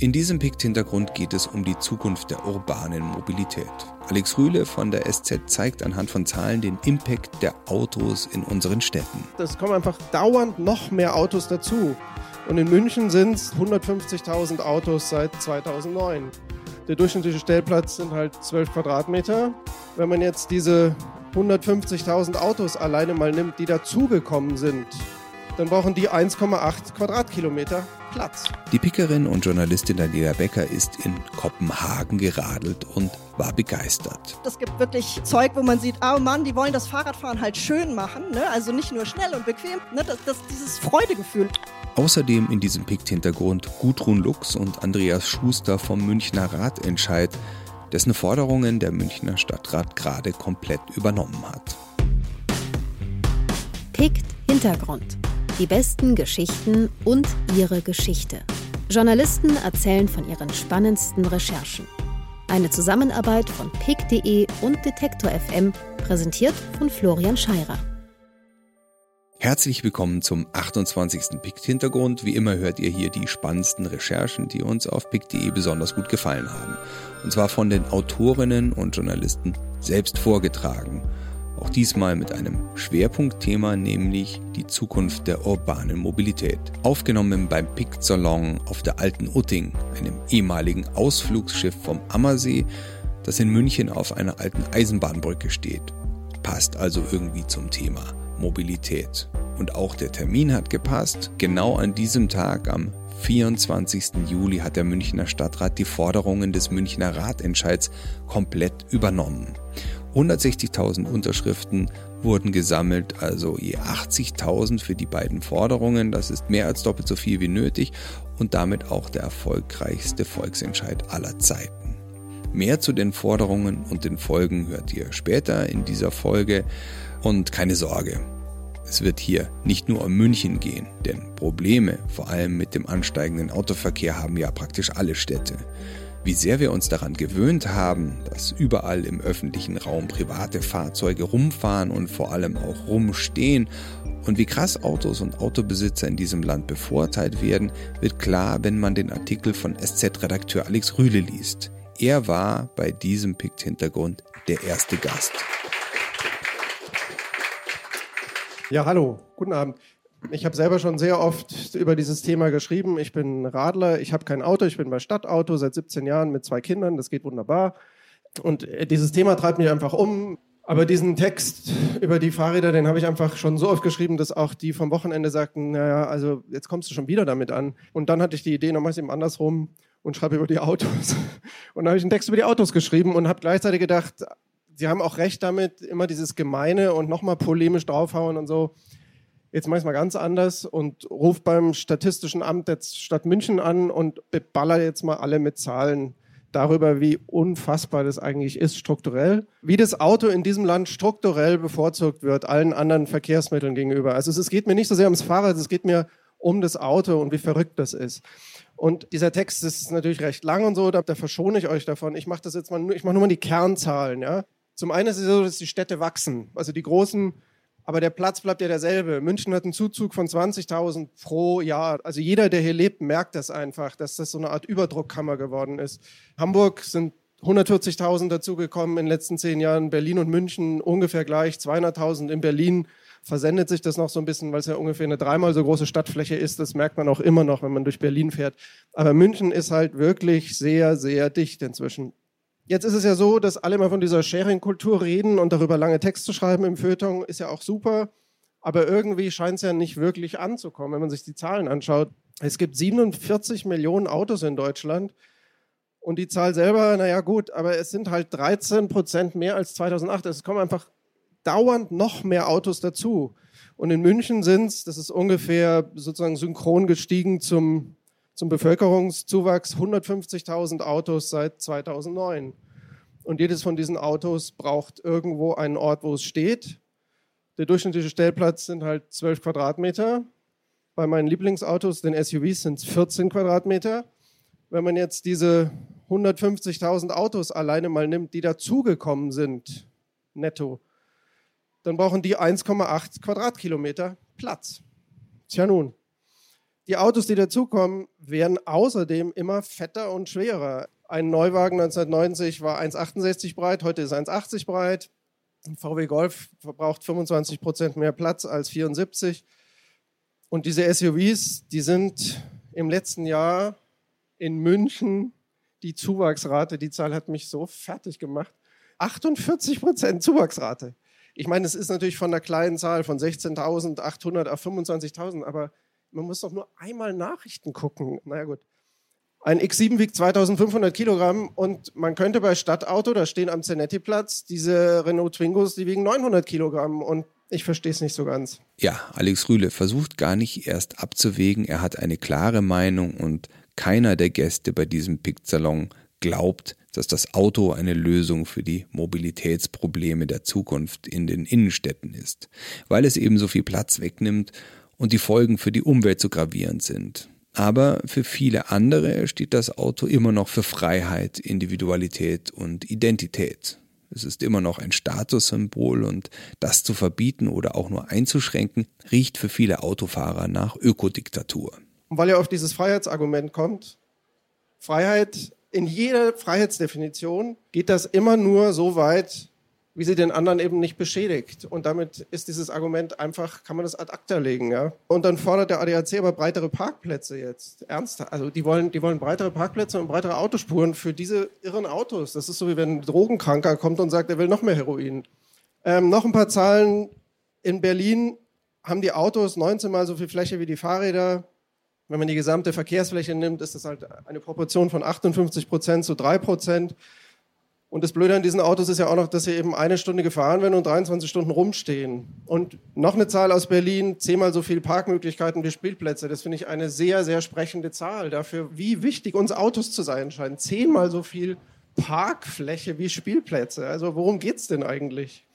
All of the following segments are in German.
In diesem Pikt-Hintergrund geht es um die Zukunft der urbanen Mobilität. Alex Rühle von der SZ zeigt anhand von Zahlen den Impact der Autos in unseren Städten. Es kommen einfach dauernd noch mehr Autos dazu. Und in München sind es 150.000 Autos seit 2009. Der durchschnittliche Stellplatz sind halt 12 Quadratmeter. Wenn man jetzt diese 150.000 Autos alleine mal nimmt, die dazugekommen sind, dann brauchen die 1,8 Quadratkilometer Platz. Die Pickerin und Journalistin Daniela Becker ist in Kopenhagen geradelt und war begeistert. Es gibt wirklich Zeug, wo man sieht, oh Mann, die wollen das Fahrradfahren halt schön machen. Ne? Also nicht nur schnell und bequem, ne? das, das, dieses Freudegefühl. Außerdem in diesem Pikt-Hintergrund Gudrun Lux und Andreas Schuster vom Münchner Ratentscheid, dessen Forderungen der Münchner Stadtrat gerade komplett übernommen hat. Pikt Hintergrund die besten Geschichten und ihre Geschichte. Journalisten erzählen von ihren spannendsten Recherchen. Eine Zusammenarbeit von pick.de und Detektor FM, präsentiert von Florian Scheirer. Herzlich willkommen zum 28. Pikt-Hintergrund. Wie immer hört ihr hier die spannendsten Recherchen, die uns auf pick.de besonders gut gefallen haben. Und zwar von den Autorinnen und Journalisten selbst vorgetragen. Auch diesmal mit einem Schwerpunktthema, nämlich die Zukunft der urbanen Mobilität. Aufgenommen beim Pikt-Salon auf der Alten Utting, einem ehemaligen Ausflugsschiff vom Ammersee, das in München auf einer alten Eisenbahnbrücke steht. Passt also irgendwie zum Thema Mobilität. Und auch der Termin hat gepasst. Genau an diesem Tag, am 24. Juli, hat der Münchner Stadtrat die Forderungen des Münchner Ratentscheids komplett übernommen. 160.000 Unterschriften wurden gesammelt, also je 80.000 für die beiden Forderungen. Das ist mehr als doppelt so viel wie nötig und damit auch der erfolgreichste Volksentscheid aller Zeiten. Mehr zu den Forderungen und den Folgen hört ihr später in dieser Folge. Und keine Sorge, es wird hier nicht nur um München gehen, denn Probleme, vor allem mit dem ansteigenden Autoverkehr, haben ja praktisch alle Städte. Wie sehr wir uns daran gewöhnt haben, dass überall im öffentlichen Raum private Fahrzeuge rumfahren und vor allem auch rumstehen und wie krass Autos und Autobesitzer in diesem Land bevorteilt werden, wird klar, wenn man den Artikel von SZ-Redakteur Alex Rühle liest. Er war bei diesem Pikt-Hintergrund der erste Gast. Ja, hallo, guten Abend. Ich habe selber schon sehr oft über dieses Thema geschrieben. Ich bin Radler, ich habe kein Auto, ich bin bei Stadtauto seit 17 Jahren mit zwei Kindern, das geht wunderbar. Und äh, dieses Thema treibt mich einfach um. Aber diesen Text über die Fahrräder, den habe ich einfach schon so oft geschrieben, dass auch die vom Wochenende sagten, naja, also jetzt kommst du schon wieder damit an. Und dann hatte ich die Idee, es eben andersrum und schreibe über die Autos. Und dann habe ich einen Text über die Autos geschrieben und habe gleichzeitig gedacht, sie haben auch recht damit, immer dieses Gemeine und nochmal polemisch draufhauen und so. Jetzt mache ich es mal ganz anders und rufe beim Statistischen Amt der Stadt München an und beballer jetzt mal alle mit Zahlen darüber, wie unfassbar das eigentlich ist strukturell, wie das Auto in diesem Land strukturell bevorzugt wird, allen anderen Verkehrsmitteln gegenüber. Also es geht mir nicht so sehr ums Fahrrad, es geht mir um das Auto und wie verrückt das ist. Und dieser Text ist natürlich recht lang und so, da, da verschone ich euch davon. Ich mache das jetzt mal, ich mache nur mal die Kernzahlen. Ja? Zum einen ist es so, dass die Städte wachsen, also die großen aber der Platz bleibt ja derselbe. München hat einen Zuzug von 20.000 pro Jahr. Also jeder, der hier lebt, merkt das einfach, dass das so eine Art Überdruckkammer geworden ist. Hamburg sind 140.000 dazugekommen in den letzten zehn Jahren. Berlin und München ungefähr gleich, 200.000 in Berlin. Versendet sich das noch so ein bisschen, weil es ja ungefähr eine dreimal so große Stadtfläche ist. Das merkt man auch immer noch, wenn man durch Berlin fährt. Aber München ist halt wirklich sehr, sehr dicht inzwischen. Jetzt ist es ja so, dass alle mal von dieser Sharing-Kultur reden und darüber lange Texte schreiben im Feuilleton, ist ja auch super. Aber irgendwie scheint es ja nicht wirklich anzukommen, wenn man sich die Zahlen anschaut. Es gibt 47 Millionen Autos in Deutschland. Und die Zahl selber, naja gut, aber es sind halt 13 Prozent mehr als 2008. Es kommen einfach dauernd noch mehr Autos dazu. Und in München sind es, das ist ungefähr sozusagen synchron gestiegen zum zum Bevölkerungszuwachs 150.000 Autos seit 2009. Und jedes von diesen Autos braucht irgendwo einen Ort, wo es steht. Der durchschnittliche Stellplatz sind halt 12 Quadratmeter. Bei meinen Lieblingsautos, den SUVs, sind es 14 Quadratmeter. Wenn man jetzt diese 150.000 Autos alleine mal nimmt, die dazugekommen sind, netto, dann brauchen die 1,8 Quadratkilometer Platz. Tja nun, Die Autos, die dazukommen, werden außerdem immer fetter und schwerer. Ein Neuwagen 1990 war 1,68 breit, heute ist 1,80 breit. VW Golf verbraucht 25 Prozent mehr Platz als 74. Und diese SUVs, die sind im letzten Jahr in München, die Zuwachsrate, die Zahl hat mich so fertig gemacht, 48 Prozent Zuwachsrate. Ich meine, es ist natürlich von einer kleinen Zahl von 16.800 auf 25.000, aber man muss doch nur einmal Nachrichten gucken. Naja gut. Ein X7 wiegt 2500 Kilogramm und man könnte bei Stadtauto, da stehen am Zenetti-Platz, diese Renault Twingos, die wiegen 900 Kilogramm und ich verstehe es nicht so ganz. Ja, Alex Rühle versucht gar nicht erst abzuwägen. Er hat eine klare Meinung und keiner der Gäste bei diesem Picksalon glaubt, dass das Auto eine Lösung für die Mobilitätsprobleme der Zukunft in den Innenstädten ist, weil es eben so viel Platz wegnimmt und die Folgen für die Umwelt so gravierend sind. Aber für viele andere steht das Auto immer noch für Freiheit, Individualität und Identität. Es ist immer noch ein Statussymbol und das zu verbieten oder auch nur einzuschränken, riecht für viele Autofahrer nach Ökodiktatur. Und weil er auf dieses Freiheitsargument kommt, Freiheit in jeder Freiheitsdefinition geht das immer nur so weit, wie sie den anderen eben nicht beschädigt. Und damit ist dieses Argument einfach, kann man das ad acta legen. Ja? Und dann fordert der ADAC aber breitere Parkplätze jetzt. Ernsthaft. Also die wollen, die wollen breitere Parkplätze und breitere Autospuren für diese irren Autos. Das ist so, wie wenn ein Drogenkranker kommt und sagt, er will noch mehr Heroin. Ähm, noch ein paar Zahlen. In Berlin haben die Autos 19 mal so viel Fläche wie die Fahrräder. Wenn man die gesamte Verkehrsfläche nimmt, ist das halt eine Proportion von 58 Prozent zu 3 Prozent. Und das Blöde an diesen Autos ist ja auch noch, dass sie eben eine Stunde gefahren werden und 23 Stunden rumstehen. Und noch eine Zahl aus Berlin, zehnmal so viele Parkmöglichkeiten wie Spielplätze. Das finde ich eine sehr, sehr sprechende Zahl dafür, wie wichtig uns Autos zu sein scheinen. Zehnmal so viel Parkfläche wie Spielplätze. Also worum geht es denn eigentlich?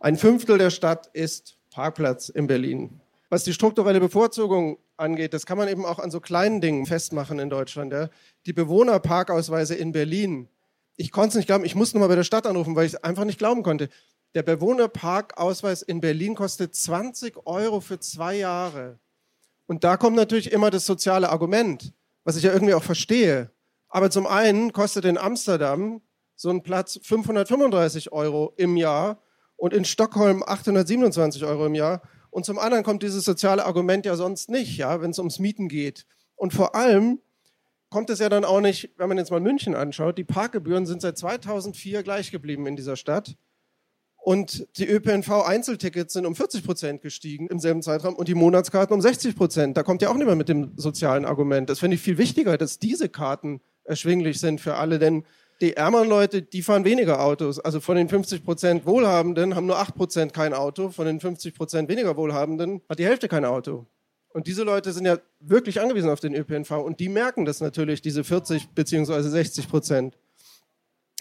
Ein Fünftel der Stadt ist Parkplatz in Berlin. Was die strukturelle Bevorzugung angeht, das kann man eben auch an so kleinen Dingen festmachen in Deutschland. Ja. Die Bewohnerparkausweise in Berlin ich konnte es nicht glauben, ich musste mal bei der Stadt anrufen, weil ich es einfach nicht glauben konnte. Der Bewohnerparkausweis in Berlin kostet 20 Euro für zwei Jahre. Und da kommt natürlich immer das soziale Argument, was ich ja irgendwie auch verstehe. Aber zum einen kostet in Amsterdam so ein Platz 535 Euro im Jahr und in Stockholm 827 Euro im Jahr. Und zum anderen kommt dieses soziale Argument ja sonst nicht, ja, wenn es ums Mieten geht. Und vor allem kommt es ja dann auch nicht, wenn man jetzt mal München anschaut, die Parkgebühren sind seit 2004 gleich geblieben in dieser Stadt. Und die ÖPNV-Einzeltickets sind um 40 Prozent gestiegen im selben Zeitraum und die Monatskarten um 60 Prozent. Da kommt ja auch nicht mehr mit dem sozialen Argument. Das finde ich viel wichtiger, dass diese Karten erschwinglich sind für alle, denn die ärmeren Leute, die fahren weniger Autos. Also von den 50 Prozent Wohlhabenden haben nur 8 Prozent kein Auto, von den 50 Prozent weniger Wohlhabenden hat die Hälfte kein Auto. Und diese Leute sind ja wirklich angewiesen auf den ÖPNV und die merken das natürlich, diese 40 beziehungsweise 60 Prozent.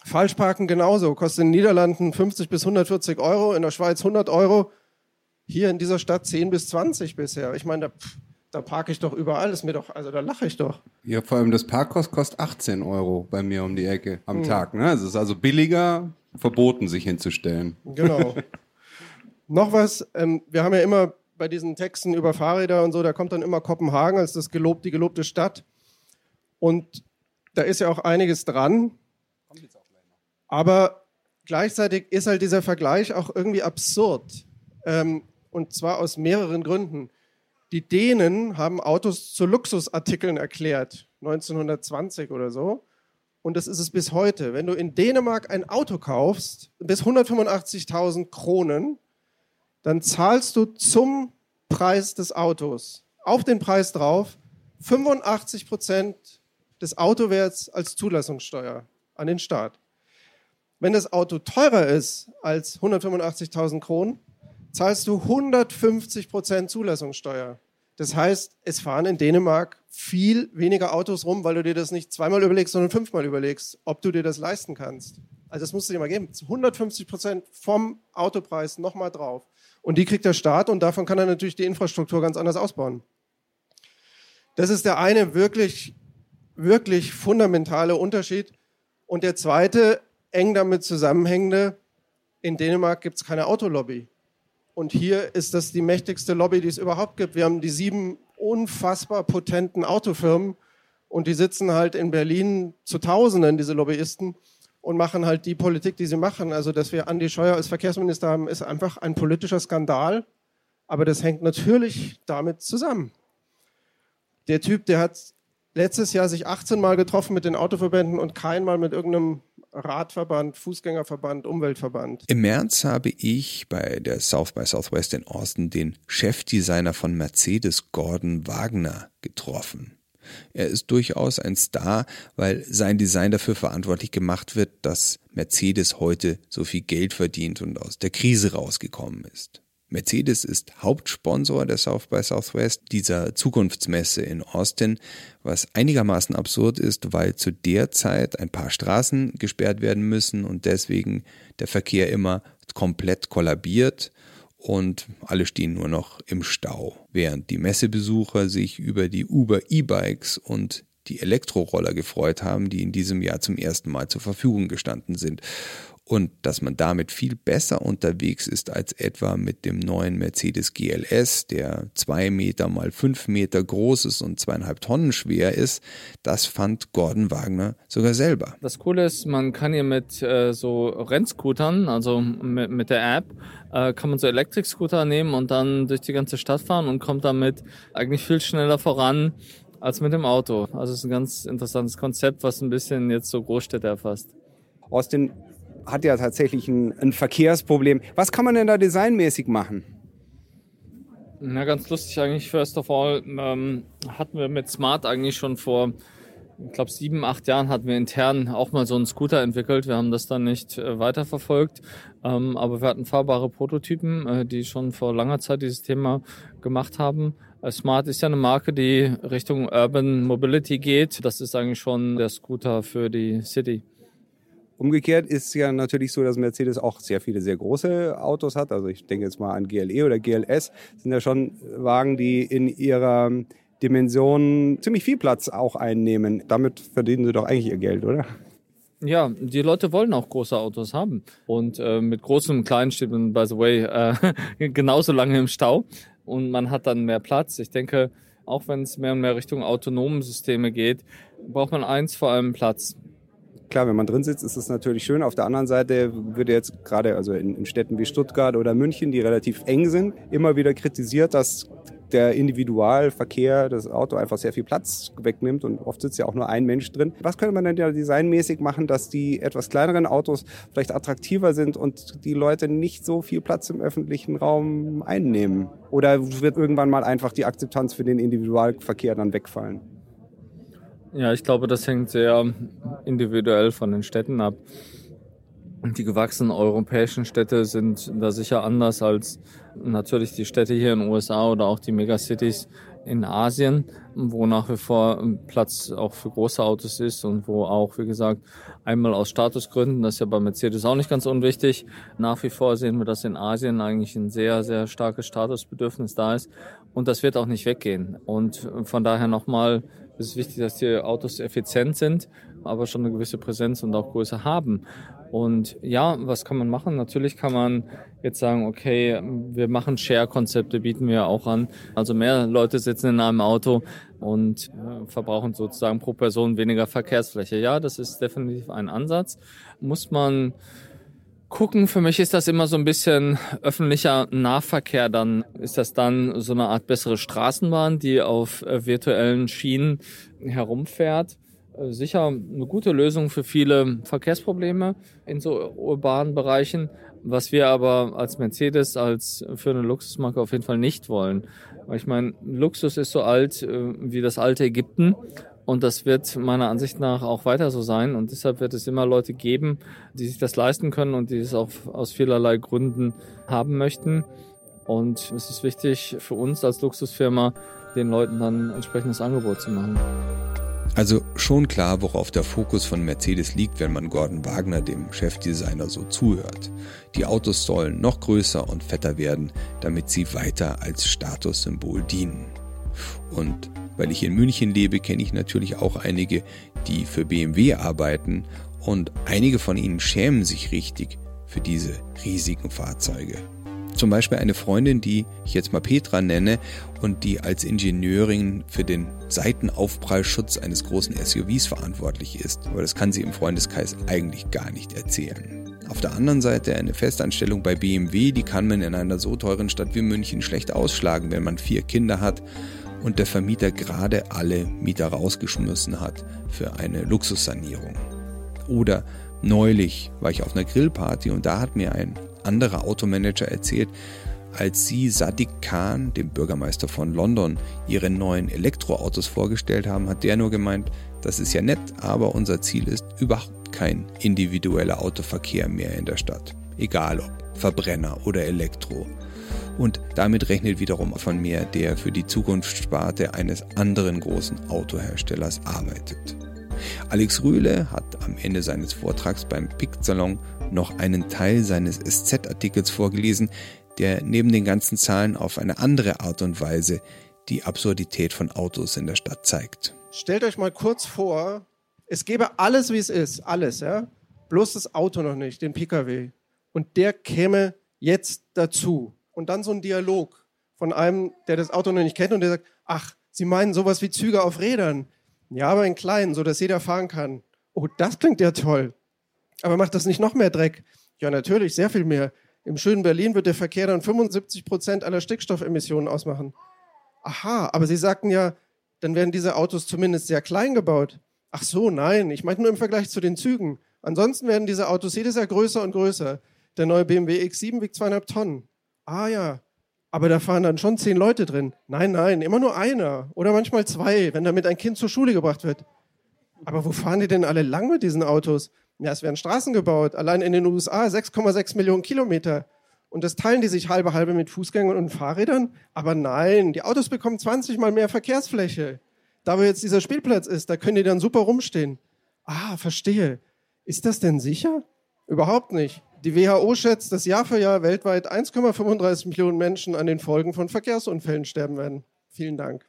Falschparken genauso, kostet in den Niederlanden 50 bis 140 Euro, in der Schweiz 100 Euro, hier in dieser Stadt 10 bis 20 bisher. Ich meine, da, da parke ich doch überall, ist mir doch, also da lache ich doch. Ja, vor allem das Parkkost kostet 18 Euro bei mir um die Ecke am hm. Tag. Ne? Es ist also billiger, verboten sich hinzustellen. Genau. Noch was, ähm, wir haben ja immer bei diesen Texten über Fahrräder und so, da kommt dann immer Kopenhagen als das gelob, die gelobte Stadt. Und da ist ja auch einiges dran. Aber gleichzeitig ist halt dieser Vergleich auch irgendwie absurd. Ähm, und zwar aus mehreren Gründen. Die Dänen haben Autos zu Luxusartikeln erklärt, 1920 oder so. Und das ist es bis heute. Wenn du in Dänemark ein Auto kaufst, bis 185.000 Kronen, dann zahlst du zum Preis des Autos, auf den Preis drauf, 85 Prozent des Autowerts als Zulassungssteuer an den Staat. Wenn das Auto teurer ist als 185.000 Kronen, zahlst du 150 Prozent Zulassungssteuer. Das heißt, es fahren in Dänemark viel weniger Autos rum, weil du dir das nicht zweimal überlegst, sondern fünfmal überlegst, ob du dir das leisten kannst. Also das musst du dir mal geben. 150 Prozent vom Autopreis nochmal drauf. Und die kriegt der Staat und davon kann er natürlich die Infrastruktur ganz anders ausbauen. Das ist der eine wirklich, wirklich fundamentale Unterschied. Und der zweite, eng damit zusammenhängende, in Dänemark gibt es keine Autolobby. Und hier ist das die mächtigste Lobby, die es überhaupt gibt. Wir haben die sieben unfassbar potenten Autofirmen und die sitzen halt in Berlin zu Tausenden, diese Lobbyisten, und machen halt die Politik, die sie machen. Also, dass wir Andi Scheuer als Verkehrsminister haben, ist einfach ein politischer Skandal. Aber das hängt natürlich damit zusammen. Der Typ, der hat letztes Jahr sich 18 Mal getroffen mit den Autoverbänden und keinmal mit irgendeinem Radverband, Fußgängerverband, Umweltverband. Im März habe ich bei der South by Southwest in Austin den Chefdesigner von Mercedes, Gordon Wagner, getroffen. Er ist durchaus ein Star, weil sein Design dafür verantwortlich gemacht wird, dass Mercedes heute so viel Geld verdient und aus der Krise rausgekommen ist. Mercedes ist Hauptsponsor der South by Southwest, dieser Zukunftsmesse in Austin, was einigermaßen absurd ist, weil zu der Zeit ein paar Straßen gesperrt werden müssen und deswegen der Verkehr immer komplett kollabiert und alle stehen nur noch im Stau, während die Messebesucher sich über die Uber E-Bikes und die Elektroroller gefreut haben, die in diesem Jahr zum ersten Mal zur Verfügung gestanden sind und dass man damit viel besser unterwegs ist als etwa mit dem neuen Mercedes GLS, der zwei Meter mal fünf Meter groß ist und zweieinhalb Tonnen schwer ist, das fand Gordon Wagner sogar selber. Das Coole ist, man kann hier mit äh, so Rennscootern, also mit, mit der App, äh, kann man so Elektrikscooter nehmen und dann durch die ganze Stadt fahren und kommt damit eigentlich viel schneller voran als mit dem Auto. Also es ist ein ganz interessantes Konzept, was ein bisschen jetzt so Großstädte erfasst. Aus den hat ja tatsächlich ein, ein Verkehrsproblem. Was kann man denn da designmäßig machen? Na, ganz lustig eigentlich. First of all ähm, hatten wir mit Smart eigentlich schon vor, ich glaube, sieben, acht Jahren hatten wir intern auch mal so einen Scooter entwickelt. Wir haben das dann nicht äh, weiterverfolgt, ähm, aber wir hatten fahrbare Prototypen, äh, die schon vor langer Zeit dieses Thema gemacht haben. Äh, Smart ist ja eine Marke, die Richtung Urban Mobility geht. Das ist eigentlich schon der Scooter für die City. Umgekehrt ist ja natürlich so, dass Mercedes auch sehr viele sehr große Autos hat. Also ich denke jetzt mal an GLE oder GLS. Das sind ja schon Wagen, die in ihrer Dimension ziemlich viel Platz auch einnehmen. Damit verdienen sie doch eigentlich ihr Geld, oder? Ja, die Leute wollen auch große Autos haben. Und äh, mit großem und kleinen steht man, by the way, äh, genauso lange im Stau. Und man hat dann mehr Platz. Ich denke, auch wenn es mehr und mehr Richtung autonomen Systeme geht, braucht man eins, vor allem Platz klar, wenn man drin sitzt, ist es natürlich schön. Auf der anderen Seite würde jetzt gerade also in, in Städten wie Stuttgart oder München, die relativ eng sind, immer wieder kritisiert, dass der Individualverkehr das Auto einfach sehr viel Platz wegnimmt und oft sitzt ja auch nur ein Mensch drin. Was könnte man denn da designmäßig machen, dass die etwas kleineren Autos vielleicht attraktiver sind und die Leute nicht so viel Platz im öffentlichen Raum einnehmen? Oder wird irgendwann mal einfach die Akzeptanz für den Individualverkehr dann wegfallen? Ja, ich glaube, das hängt sehr individuell von den Städten ab. Die gewachsenen europäischen Städte sind da sicher anders als natürlich die Städte hier in den USA oder auch die Megacities in Asien, wo nach wie vor Platz auch für große Autos ist und wo auch, wie gesagt, einmal aus Statusgründen, das ist ja bei Mercedes auch nicht ganz unwichtig, nach wie vor sehen wir, dass in Asien eigentlich ein sehr, sehr starkes Statusbedürfnis da ist und das wird auch nicht weggehen. Und von daher nochmal es ist wichtig, dass die Autos effizient sind, aber schon eine gewisse Präsenz und auch Größe haben. Und ja, was kann man machen? Natürlich kann man jetzt sagen, okay, wir machen Share-Konzepte, bieten wir auch an. Also mehr Leute sitzen in einem Auto und äh, verbrauchen sozusagen pro Person weniger Verkehrsfläche. Ja, das ist definitiv ein Ansatz. Muss man gucken. Für mich ist das immer so ein bisschen öffentlicher Nahverkehr. Dann ist das dann so eine Art bessere Straßenbahn, die auf äh, virtuellen Schienen herumfährt. Äh, sicher eine gute Lösung für viele Verkehrsprobleme in so urbanen Bereichen. Was wir aber als Mercedes, als für eine Luxusmarke auf jeden Fall nicht wollen. Ich meine, Luxus ist so alt äh, wie das alte Ägypten und das wird meiner Ansicht nach auch weiter so sein. Und deshalb wird es immer Leute geben, die sich das leisten können und die es auch aus vielerlei Gründen haben möchten. Und es ist wichtig für uns als Luxusfirma, den Leuten dann entsprechendes Angebot zu machen. Also schon klar, worauf der Fokus von Mercedes liegt, wenn man Gordon Wagner, dem Chefdesigner, so zuhört. Die Autos sollen noch größer und fetter werden, damit sie weiter als Statussymbol dienen. Und weil ich in München lebe, kenne ich natürlich auch einige, die für BMW arbeiten und einige von ihnen schämen sich richtig für diese riesigen Fahrzeuge. Zum Beispiel eine Freundin, die ich jetzt mal Petra nenne und die als Ingenieurin für den Seitenaufprallschutz eines großen SUVs verantwortlich ist. Aber das kann sie im Freundeskreis eigentlich gar nicht erzählen. Auf der anderen Seite eine Festanstellung bei BMW, die kann man in einer so teuren Stadt wie München schlecht ausschlagen, wenn man vier Kinder hat und der Vermieter gerade alle Mieter rausgeschmissen hat für eine Luxussanierung. Oder neulich war ich auf einer Grillparty und da hat mir ein anderer Automanager erzählt, als sie Sadiq Khan, dem Bürgermeister von London, ihre neuen Elektroautos vorgestellt haben, hat der nur gemeint, das ist ja nett, aber unser Ziel ist überhaupt kein individueller Autoverkehr mehr in der Stadt. Egal ob Verbrenner oder Elektro. Und damit rechnet wiederum von mir, der für die Zukunftssparte eines anderen großen Autoherstellers arbeitet. Alex Rühle hat am Ende seines Vortrags beim PICT-Salon noch einen Teil seines SZ-Artikels vorgelesen, der neben den ganzen Zahlen auf eine andere Art und Weise die Absurdität von Autos in der Stadt zeigt. Stellt euch mal kurz vor, es gäbe alles, wie es ist, alles, ja, bloß das Auto noch nicht, den Pkw. Und der käme jetzt dazu. Und dann so ein Dialog von einem, der das Auto noch nicht kennt und der sagt, ach, Sie meinen sowas wie Züge auf Rädern. Ja, aber in kleinen, so dass jeder fahren kann. Oh, das klingt ja toll. Aber macht das nicht noch mehr Dreck? Ja, natürlich, sehr viel mehr. Im schönen Berlin wird der Verkehr dann 75 Prozent aller Stickstoffemissionen ausmachen. Aha, aber Sie sagten ja, dann werden diese Autos zumindest sehr klein gebaut. Ach so, nein, ich meinte nur im Vergleich zu den Zügen. Ansonsten werden diese Autos jedes Jahr größer und größer. Der neue BMW X7 wiegt zweieinhalb Tonnen. Ah ja, aber da fahren dann schon zehn Leute drin. Nein, nein, immer nur einer oder manchmal zwei, wenn damit ein Kind zur Schule gebracht wird. Aber wo fahren die denn alle lang mit diesen Autos? Ja, es werden Straßen gebaut, allein in den USA 6,6 Millionen Kilometer. Und das teilen die sich halbe halbe mit Fußgängern und Fahrrädern. Aber nein, die Autos bekommen 20 mal mehr Verkehrsfläche. Da wo jetzt dieser Spielplatz ist, da können die dann super rumstehen. Ah, verstehe. Ist das denn sicher? Überhaupt nicht. Die WHO schätzt, dass Jahr für Jahr weltweit 1,35 Millionen Menschen an den Folgen von Verkehrsunfällen sterben werden. Vielen Dank.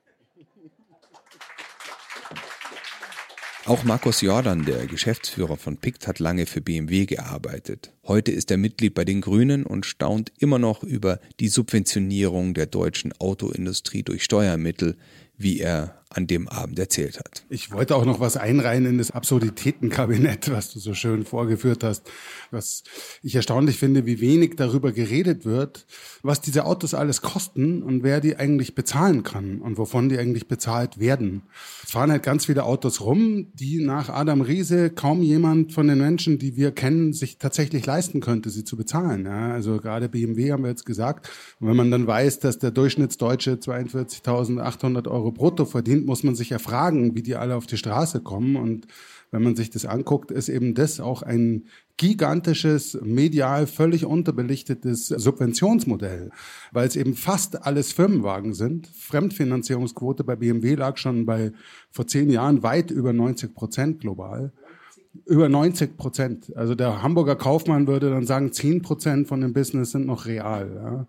Auch Markus Jordan, der Geschäftsführer von PICT, hat lange für BMW gearbeitet. Heute ist er Mitglied bei den Grünen und staunt immer noch über die Subventionierung der deutschen Autoindustrie durch Steuermittel, wie er an dem Abend erzählt hat. Ich wollte auch noch was einreihen in das Absurditätenkabinett, was du so schön vorgeführt hast. Was ich erstaunlich finde, wie wenig darüber geredet wird, was diese Autos alles kosten und wer die eigentlich bezahlen kann und wovon die eigentlich bezahlt werden. Es fahren halt ganz viele Autos rum, die nach Adam Riese kaum jemand von den Menschen, die wir kennen, sich tatsächlich leisten könnte, sie zu bezahlen. Ja, also gerade BMW haben wir jetzt gesagt. Und wenn man dann weiß, dass der Durchschnittsdeutsche 42.800 Euro brutto verdient, muss man sich ja fragen, wie die alle auf die Straße kommen. Und wenn man sich das anguckt, ist eben das auch ein gigantisches, medial völlig unterbelichtetes Subventionsmodell, weil es eben fast alles Firmenwagen sind. Fremdfinanzierungsquote bei BMW lag schon bei vor zehn Jahren weit über 90 Prozent global. Über 90 Prozent. Also der Hamburger Kaufmann würde dann sagen, 10 Prozent von dem Business sind noch real. Ja.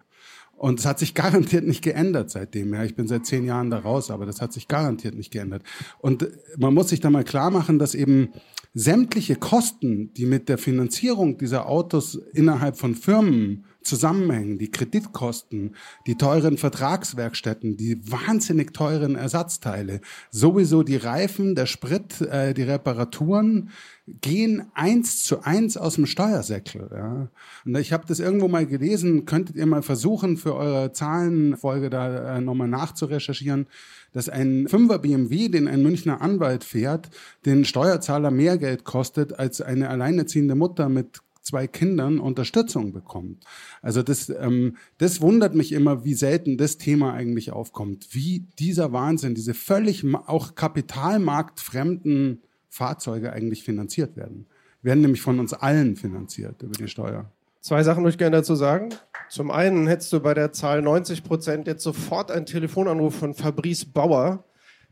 Und es hat sich garantiert nicht geändert seitdem. Ja, ich bin seit zehn Jahren da raus, aber das hat sich garantiert nicht geändert. Und man muss sich da mal klar machen, dass eben sämtliche Kosten, die mit der Finanzierung dieser Autos innerhalb von Firmen zusammenhängen, die Kreditkosten, die teuren Vertragswerkstätten, die wahnsinnig teuren Ersatzteile, sowieso die Reifen, der Sprit, äh, die Reparaturen, gehen eins zu eins aus dem Steuersäckel. Ja. Und ich habe das irgendwo mal gelesen, könntet ihr mal versuchen, für eure Zahlenfolge da äh, nochmal nachzurecherchieren, dass ein Fünfer BMW, den ein Münchner Anwalt fährt, den Steuerzahler mehr Geld kostet als eine alleinerziehende Mutter mit zwei Kindern Unterstützung bekommt. Also das, ähm, das wundert mich immer, wie selten das Thema eigentlich aufkommt. Wie dieser Wahnsinn, diese völlig auch kapitalmarktfremden Fahrzeuge eigentlich finanziert werden. Werden nämlich von uns allen finanziert über die Steuer. Zwei Sachen möchte ich gerne dazu sagen. Zum einen hättest du bei der Zahl 90 Prozent jetzt sofort einen Telefonanruf von Fabrice Bauer.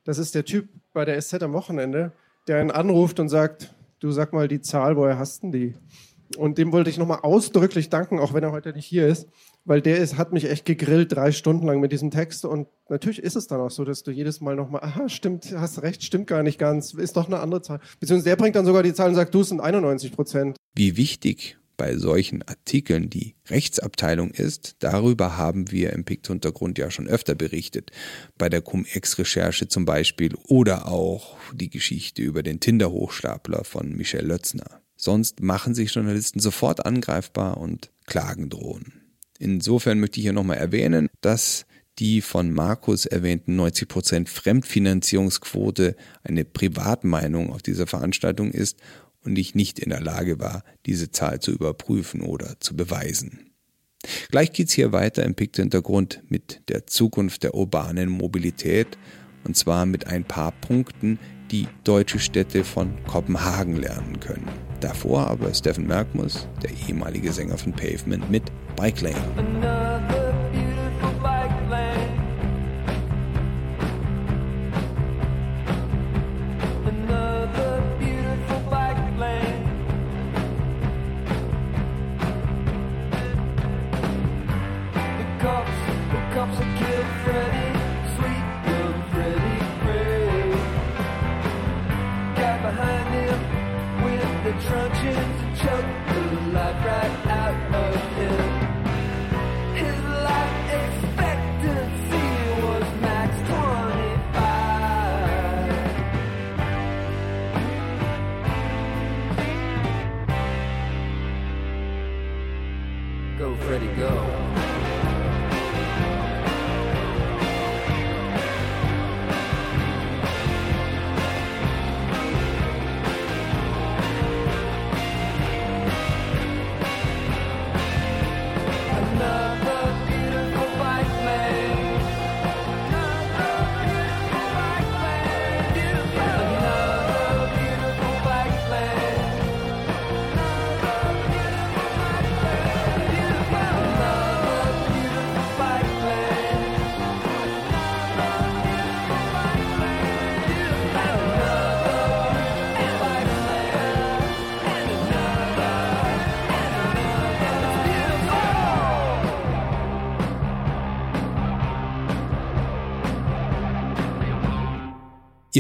Das ist der Typ bei der SZ am Wochenende, der einen anruft und sagt, du sag mal die Zahl, woher hast denn die? Und dem wollte ich nochmal ausdrücklich danken, auch wenn er heute nicht hier ist, weil der ist, hat mich echt gegrillt drei Stunden lang mit diesem Text. Und natürlich ist es dann auch so, dass du jedes Mal nochmal, aha, stimmt, hast recht, stimmt gar nicht ganz, ist doch eine andere Zahl. Beziehungsweise der bringt dann sogar die Zahl und sagt, du, es sind 91 Prozent. Wie wichtig bei solchen Artikeln die Rechtsabteilung ist, darüber haben wir im PICT-Untergrund ja schon öfter berichtet. Bei der Cum-Ex-Recherche zum Beispiel oder auch die Geschichte über den Tinder-Hochstapler von Michel Lötzner. Sonst machen sich Journalisten sofort angreifbar und Klagen drohen. Insofern möchte ich hier nochmal erwähnen, dass die von Markus erwähnten 90% Fremdfinanzierungsquote eine Privatmeinung auf dieser Veranstaltung ist und ich nicht in der Lage war, diese Zahl zu überprüfen oder zu beweisen. Gleich geht's hier weiter im PICT-Hintergrund mit der Zukunft der urbanen Mobilität und zwar mit ein paar Punkten, die deutsche Städte von Kopenhagen lernen können. Davor aber Steffen Merkmus, der ehemalige Sänger von Pavement, mit Bike Lane.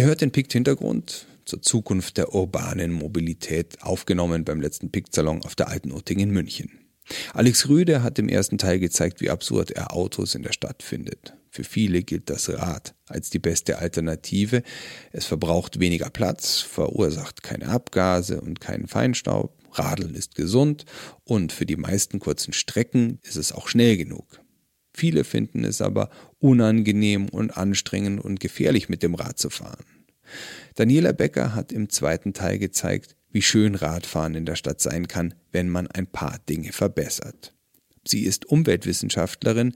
Ihr hört den PICT-Hintergrund zur Zukunft der urbanen Mobilität, aufgenommen beim letzten PICT-Salon auf der Alten Utting in München. Alex Rüde hat im ersten Teil gezeigt, wie absurd er Autos in der Stadt findet. Für viele gilt das Rad als die beste Alternative. Es verbraucht weniger Platz, verursacht keine Abgase und keinen Feinstaub. Radeln ist gesund und für die meisten kurzen Strecken ist es auch schnell genug. Viele finden es aber unangenehm und anstrengend und gefährlich mit dem Rad zu fahren. Daniela Becker hat im zweiten Teil gezeigt, wie schön Radfahren in der Stadt sein kann, wenn man ein paar Dinge verbessert. Sie ist Umweltwissenschaftlerin,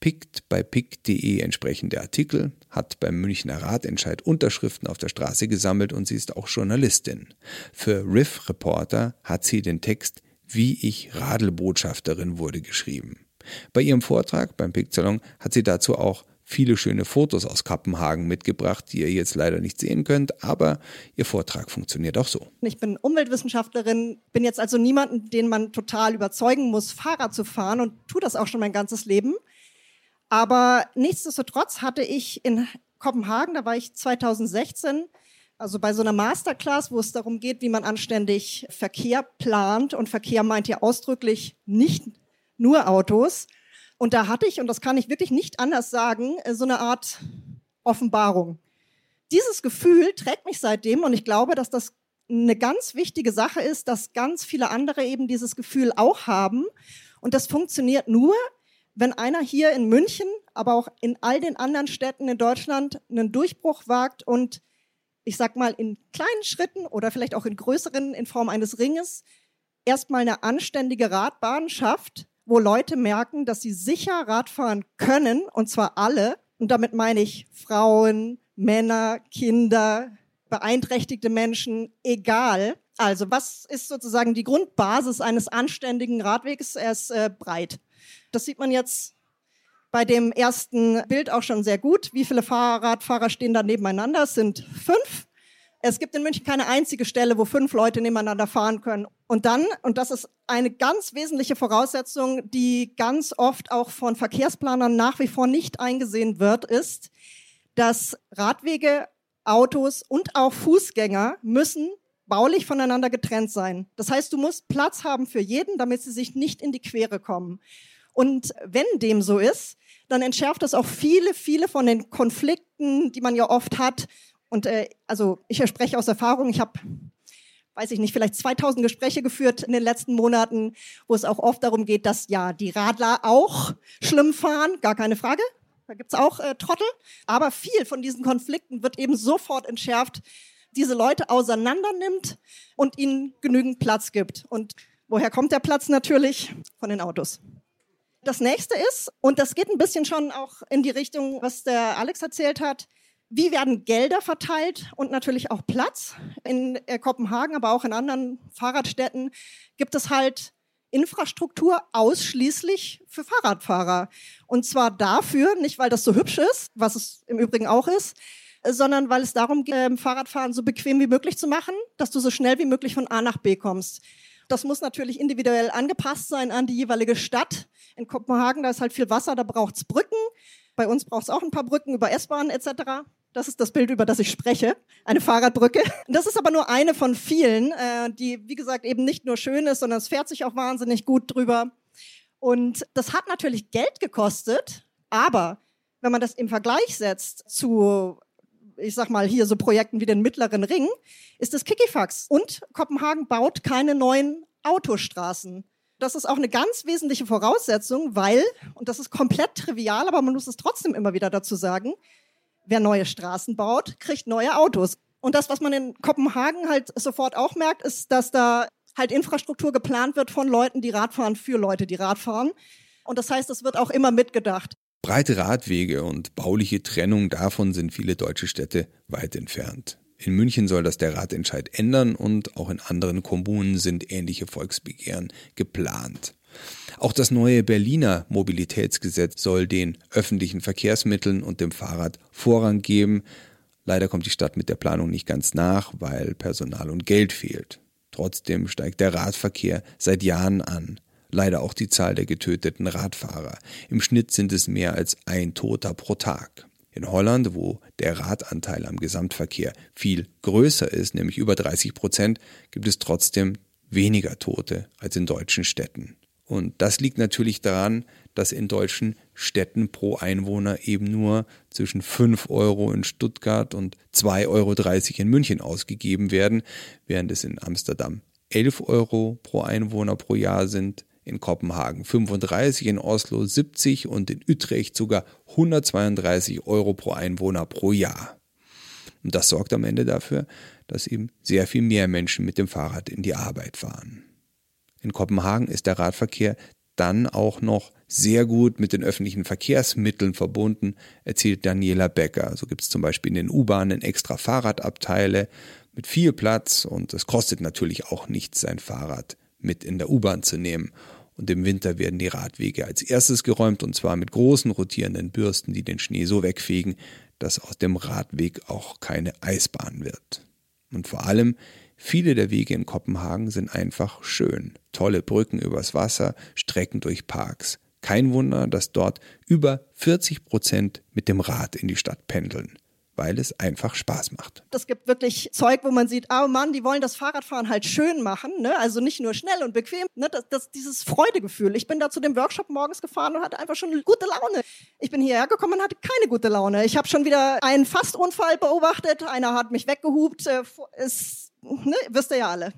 pickt bei pick.de entsprechende Artikel, hat beim Münchner Radentscheid Unterschriften auf der Straße gesammelt und sie ist auch Journalistin. Für Riff Reporter hat sie den Text Wie ich Radelbotschafterin wurde geschrieben. Bei ihrem Vortrag beim Picksalon hat sie dazu auch viele schöne Fotos aus Kopenhagen mitgebracht, die ihr jetzt leider nicht sehen könnt, aber ihr Vortrag funktioniert auch so. Ich bin Umweltwissenschaftlerin, bin jetzt also niemanden, den man total überzeugen muss, Fahrrad zu fahren und tue das auch schon mein ganzes Leben. Aber nichtsdestotrotz hatte ich in Kopenhagen, da war ich 2016, also bei so einer Masterclass, wo es darum geht, wie man anständig Verkehr plant. Und Verkehr meint ja ausdrücklich nicht nur Autos. Und da hatte ich, und das kann ich wirklich nicht anders sagen, äh, so eine Art Offenbarung. Dieses Gefühl trägt mich seitdem und ich glaube, dass das eine ganz wichtige Sache ist, dass ganz viele andere eben dieses Gefühl auch haben. Und das funktioniert nur, wenn einer hier in München, aber auch in all den anderen Städten in Deutschland einen Durchbruch wagt und ich sag mal in kleinen Schritten oder vielleicht auch in größeren in Form eines Ringes erstmal eine anständige Radbahn schafft, wo Leute merken, dass sie sicher Radfahren können, und zwar alle. Und damit meine ich Frauen, Männer, Kinder, beeinträchtigte Menschen, egal. Also was ist sozusagen die Grundbasis eines anständigen Radwegs? Er ist äh, breit. Das sieht man jetzt bei dem ersten Bild auch schon sehr gut. Wie viele Fahrradfahrer stehen da nebeneinander? Es sind fünf. Es gibt in München keine einzige Stelle, wo fünf Leute nebeneinander fahren können. Und dann, und das ist eine ganz wesentliche Voraussetzung, die ganz oft auch von Verkehrsplanern nach wie vor nicht eingesehen wird, ist, dass Radwege, Autos und auch Fußgänger müssen baulich voneinander getrennt sein. Das heißt, du musst Platz haben für jeden, damit sie sich nicht in die Quere kommen. Und wenn dem so ist, dann entschärft das auch viele, viele von den Konflikten, die man ja oft hat. Und äh, also ich spreche aus Erfahrung, ich habe weiß ich nicht, vielleicht 2000 Gespräche geführt in den letzten Monaten, wo es auch oft darum geht, dass ja die Radler auch schlimm fahren, gar keine Frage. Da gibt's auch äh, Trottel. Aber viel von diesen Konflikten wird eben sofort entschärft, diese Leute auseinander nimmt und ihnen genügend Platz gibt. Und woher kommt der Platz natürlich? Von den Autos. Das nächste ist, und das geht ein bisschen schon auch in die Richtung, was der Alex erzählt hat, wie werden Gelder verteilt und natürlich auch Platz? In äh, Kopenhagen, aber auch in anderen Fahrradstädten gibt es halt Infrastruktur ausschließlich für Fahrradfahrer. Und zwar dafür, nicht weil das so hübsch ist, was es im Übrigen auch ist, sondern weil es darum geht, Fahrradfahren so bequem wie möglich zu machen, dass du so schnell wie möglich von A nach B kommst. Das muss natürlich individuell angepasst sein an die jeweilige Stadt. In Kopenhagen, da ist halt viel Wasser, da braucht es Brücken. Bei uns braucht es auch ein paar Brücken über S-Bahnen etc. Das ist das Bild, über das ich spreche. Eine Fahrradbrücke. Das ist aber nur eine von vielen, äh, die, wie gesagt, eben nicht nur schön ist, sondern es fährt sich auch wahnsinnig gut drüber. Und das hat natürlich Geld gekostet, aber wenn man das im Vergleich setzt zu, ich sag mal, hier so Projekten wie den Mittleren Ring, ist das Kikifax. Und Kopenhagen baut keine neuen Autostraßen. Das ist auch eine ganz wesentliche Voraussetzung, weil, und das ist komplett trivial, aber man muss es trotzdem immer wieder dazu sagen, wer neue Straßen baut, kriegt neue Autos. Und das, was man in Kopenhagen halt sofort auch merkt, ist, dass da halt Infrastruktur geplant wird von Leuten, die Radfahren für Leute, die Radfahren. Und das heißt, es wird auch immer mitgedacht. Breite Radwege und bauliche Trennung davon sind viele deutsche Städte weit entfernt. In München soll das der Ratentscheid ändern und auch in anderen Kommunen sind ähnliche Volksbegehren geplant. Auch das neue Berliner Mobilitätsgesetz soll den öffentlichen Verkehrsmitteln und dem Fahrrad Vorrang geben. Leider kommt die Stadt mit der Planung nicht ganz nach, weil Personal und Geld fehlt. Trotzdem steigt der Radverkehr seit Jahren an. Leider auch die Zahl der getöteten Radfahrer. Im Schnitt sind es mehr als ein Toter pro Tag. In Holland, wo der Radanteil am Gesamtverkehr viel größer ist, nämlich über 30 Prozent, gibt es trotzdem weniger Tote als in deutschen Städten. Und das liegt natürlich daran, dass in deutschen Städten pro Einwohner eben nur zwischen 5 Euro in Stuttgart und 2,30 Euro in München ausgegeben werden, während es in Amsterdam 11 Euro pro Einwohner pro Jahr sind, in Kopenhagen 35, in Oslo 70 und in Utrecht sogar 132 Euro pro Einwohner pro Jahr. Und das sorgt am Ende dafür, dass eben sehr viel mehr Menschen mit dem Fahrrad in die Arbeit fahren. In Kopenhagen ist der Radverkehr dann auch noch sehr gut mit den öffentlichen Verkehrsmitteln verbunden, erzählt Daniela Becker. So gibt es zum Beispiel in den U-Bahnen extra Fahrradabteile mit viel Platz und es kostet natürlich auch nichts, sein Fahrrad mit in der U-Bahn zu nehmen. Und im Winter werden die Radwege als erstes geräumt und zwar mit großen rotierenden Bürsten, die den Schnee so wegfegen, dass aus dem Radweg auch keine Eisbahn wird. Und vor allem Viele der Wege in Kopenhagen sind einfach schön. Tolle Brücken übers Wasser, Strecken durch Parks. Kein Wunder, dass dort über 40 Prozent mit dem Rad in die Stadt pendeln weil es einfach Spaß macht. Es gibt wirklich Zeug, wo man sieht, oh Mann, die wollen das Fahrradfahren halt schön machen, ne? also nicht nur schnell und bequem, ne? das, das, dieses Freudegefühl. Ich bin da zu dem Workshop morgens gefahren und hatte einfach schon gute Laune. Ich bin hierher gekommen und hatte keine gute Laune. Ich habe schon wieder einen Fastunfall beobachtet, einer hat mich weggehupt, äh, ist ne, wisst ihr ja alle.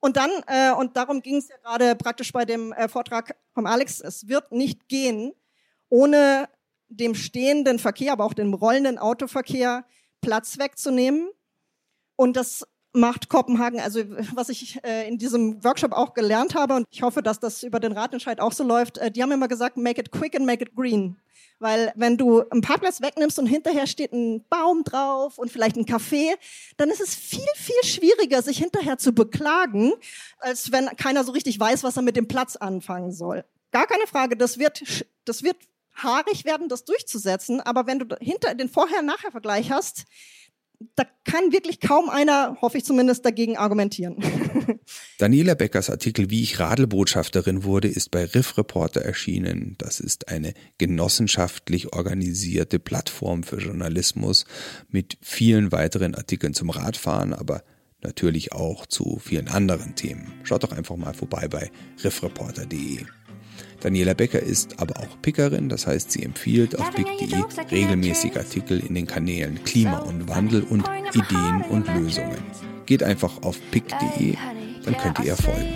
Und dann, äh, und darum ging es ja gerade praktisch bei dem äh, Vortrag vom Alex, es wird nicht gehen, ohne dem stehenden Verkehr, aber auch dem rollenden Autoverkehr Platz wegzunehmen. Und das macht Kopenhagen, also was ich äh, in diesem Workshop auch gelernt habe, und ich hoffe, dass das über den Ratentscheid auch so läuft, äh, die haben immer gesagt, make it quick and make it green. Weil wenn du einen Parkplatz wegnimmst und hinterher steht ein Baum drauf und vielleicht ein Café, dann ist es viel, viel schwieriger, sich hinterher zu beklagen, als wenn keiner so richtig weiß, was er mit dem Platz anfangen soll. Gar keine Frage, das wird, das wird haarig werden, das durchzusetzen. Aber wenn du hinter den Vorher-Nachher-Vergleich hast, da kann wirklich kaum einer, hoffe ich zumindest, dagegen argumentieren. Daniela Beckers Artikel Wie ich Radelbotschafterin wurde, ist bei Riff Reporter erschienen. Das ist eine genossenschaftlich organisierte Plattform für Journalismus mit vielen weiteren Artikeln zum Radfahren, aber natürlich auch zu vielen anderen Themen. Schaut doch einfach mal vorbei bei riffreporter.de. Daniela Becker ist aber auch Pickerin, das heißt, sie empfiehlt auf pick.de regelmäßig Artikel in den Kanälen Klima und Wandel und Ideen und Lösungen. Geht einfach auf pick.de, dann könnt ihr ihr folgen.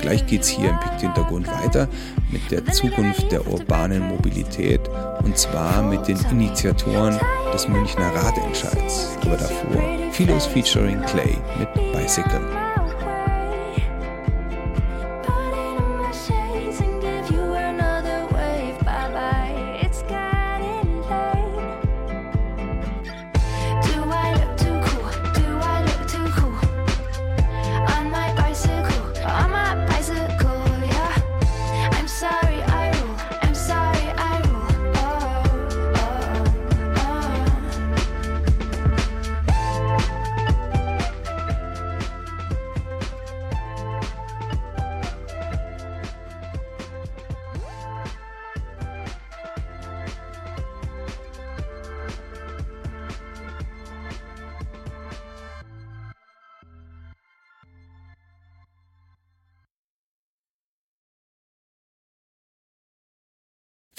Gleich geht's hier im Pikt-Hintergrund weiter mit der Zukunft der urbanen Mobilität und zwar mit den Initiatoren des Münchner Radentscheids. Aber davor Philos featuring Clay mit Bicycle.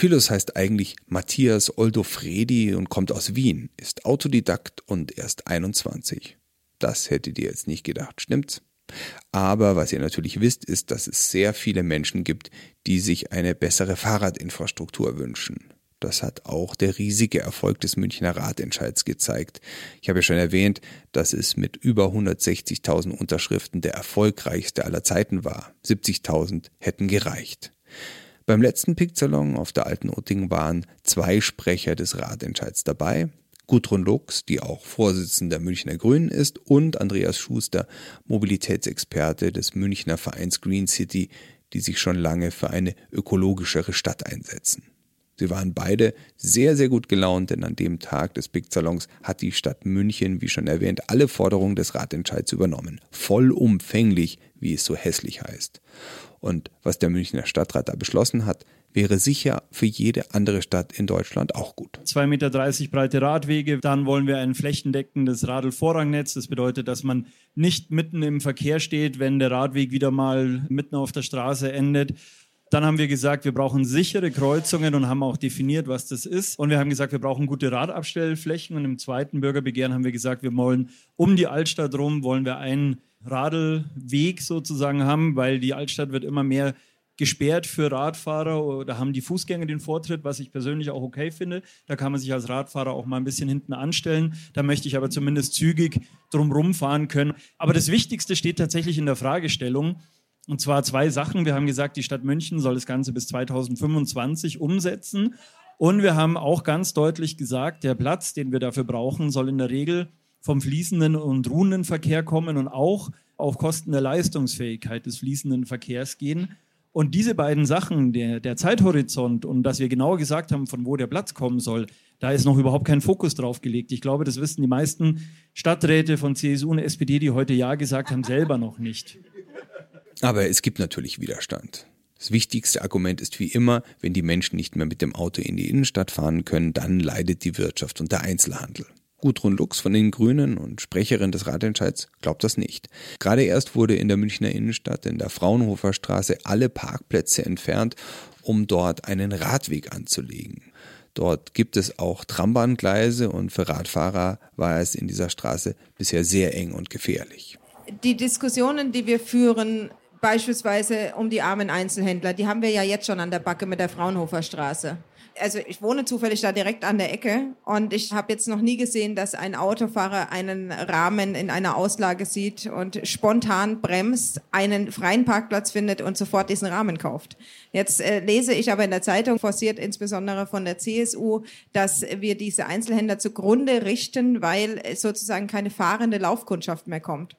Philos heißt eigentlich Matthias Oldofredi und kommt aus Wien, ist Autodidakt und erst 21. Das hättet ihr jetzt nicht gedacht, stimmt's? Aber was ihr natürlich wisst, ist, dass es sehr viele Menschen gibt, die sich eine bessere Fahrradinfrastruktur wünschen. Das hat auch der riesige Erfolg des Münchner Radentscheids gezeigt. Ich habe ja schon erwähnt, dass es mit über 160.000 Unterschriften der erfolgreichste aller Zeiten war. 70.000 hätten gereicht. Beim letzten Picksalon auf der Alten Utting waren zwei Sprecher des Ratentscheids dabei. Gudrun Lux, die auch Vorsitzende der Münchner Grünen ist, und Andreas Schuster, Mobilitätsexperte des Münchner Vereins Green City, die sich schon lange für eine ökologischere Stadt einsetzen. Sie waren beide sehr, sehr gut gelaunt, denn an dem Tag des Big Salons hat die Stadt München, wie schon erwähnt, alle Forderungen des Ratentscheids übernommen. Vollumfänglich, wie es so hässlich heißt. Und was der Münchner Stadtrat da beschlossen hat, wäre sicher für jede andere Stadt in Deutschland auch gut. 2,30 Meter breite Radwege, dann wollen wir ein flächendeckendes Radlvorrangnetz. Das bedeutet, dass man nicht mitten im Verkehr steht, wenn der Radweg wieder mal mitten auf der Straße endet. Dann haben wir gesagt, wir brauchen sichere Kreuzungen und haben auch definiert, was das ist. Und wir haben gesagt, wir brauchen gute Radabstellflächen. Und im zweiten Bürgerbegehren haben wir gesagt, wir wollen um die Altstadt rum, wollen wir einen Radlweg sozusagen haben, weil die Altstadt wird immer mehr gesperrt für Radfahrer. Da haben die Fußgänger den Vortritt, was ich persönlich auch okay finde. Da kann man sich als Radfahrer auch mal ein bisschen hinten anstellen. Da möchte ich aber zumindest zügig drumherum fahren können. Aber das Wichtigste steht tatsächlich in der Fragestellung. Und zwar zwei Sachen. Wir haben gesagt, die Stadt München soll das Ganze bis 2025 umsetzen. Und wir haben auch ganz deutlich gesagt, der Platz, den wir dafür brauchen, soll in der Regel vom fließenden und ruhenden Verkehr kommen und auch auf Kosten der Leistungsfähigkeit des fließenden Verkehrs gehen. Und diese beiden Sachen, der, der Zeithorizont und dass wir genau gesagt haben, von wo der Platz kommen soll, da ist noch überhaupt kein Fokus drauf gelegt. Ich glaube, das wissen die meisten Stadträte von CSU und SPD, die heute Ja gesagt haben, selber noch nicht. Aber es gibt natürlich Widerstand. Das wichtigste Argument ist wie immer, wenn die Menschen nicht mehr mit dem Auto in die Innenstadt fahren können, dann leidet die Wirtschaft und der Einzelhandel. Gudrun Lux von den Grünen und Sprecherin des Ratentscheids glaubt das nicht. Gerade erst wurde in der Münchner Innenstadt in der Fraunhofer Straße alle Parkplätze entfernt, um dort einen Radweg anzulegen. Dort gibt es auch Trambahngleise und für Radfahrer war es in dieser Straße bisher sehr eng und gefährlich. Die Diskussionen, die wir führen, beispielsweise um die armen Einzelhändler, die haben wir ja jetzt schon an der Backe mit der Fraunhofer Straße also ich wohne zufällig da direkt an der Ecke und ich habe jetzt noch nie gesehen, dass ein Autofahrer einen Rahmen in einer Auslage sieht und spontan bremst, einen freien Parkplatz findet und sofort diesen Rahmen kauft. Jetzt äh, lese ich aber in der Zeitung, forciert insbesondere von der CSU, dass wir diese Einzelhändler zugrunde richten, weil sozusagen keine fahrende Laufkundschaft mehr kommt.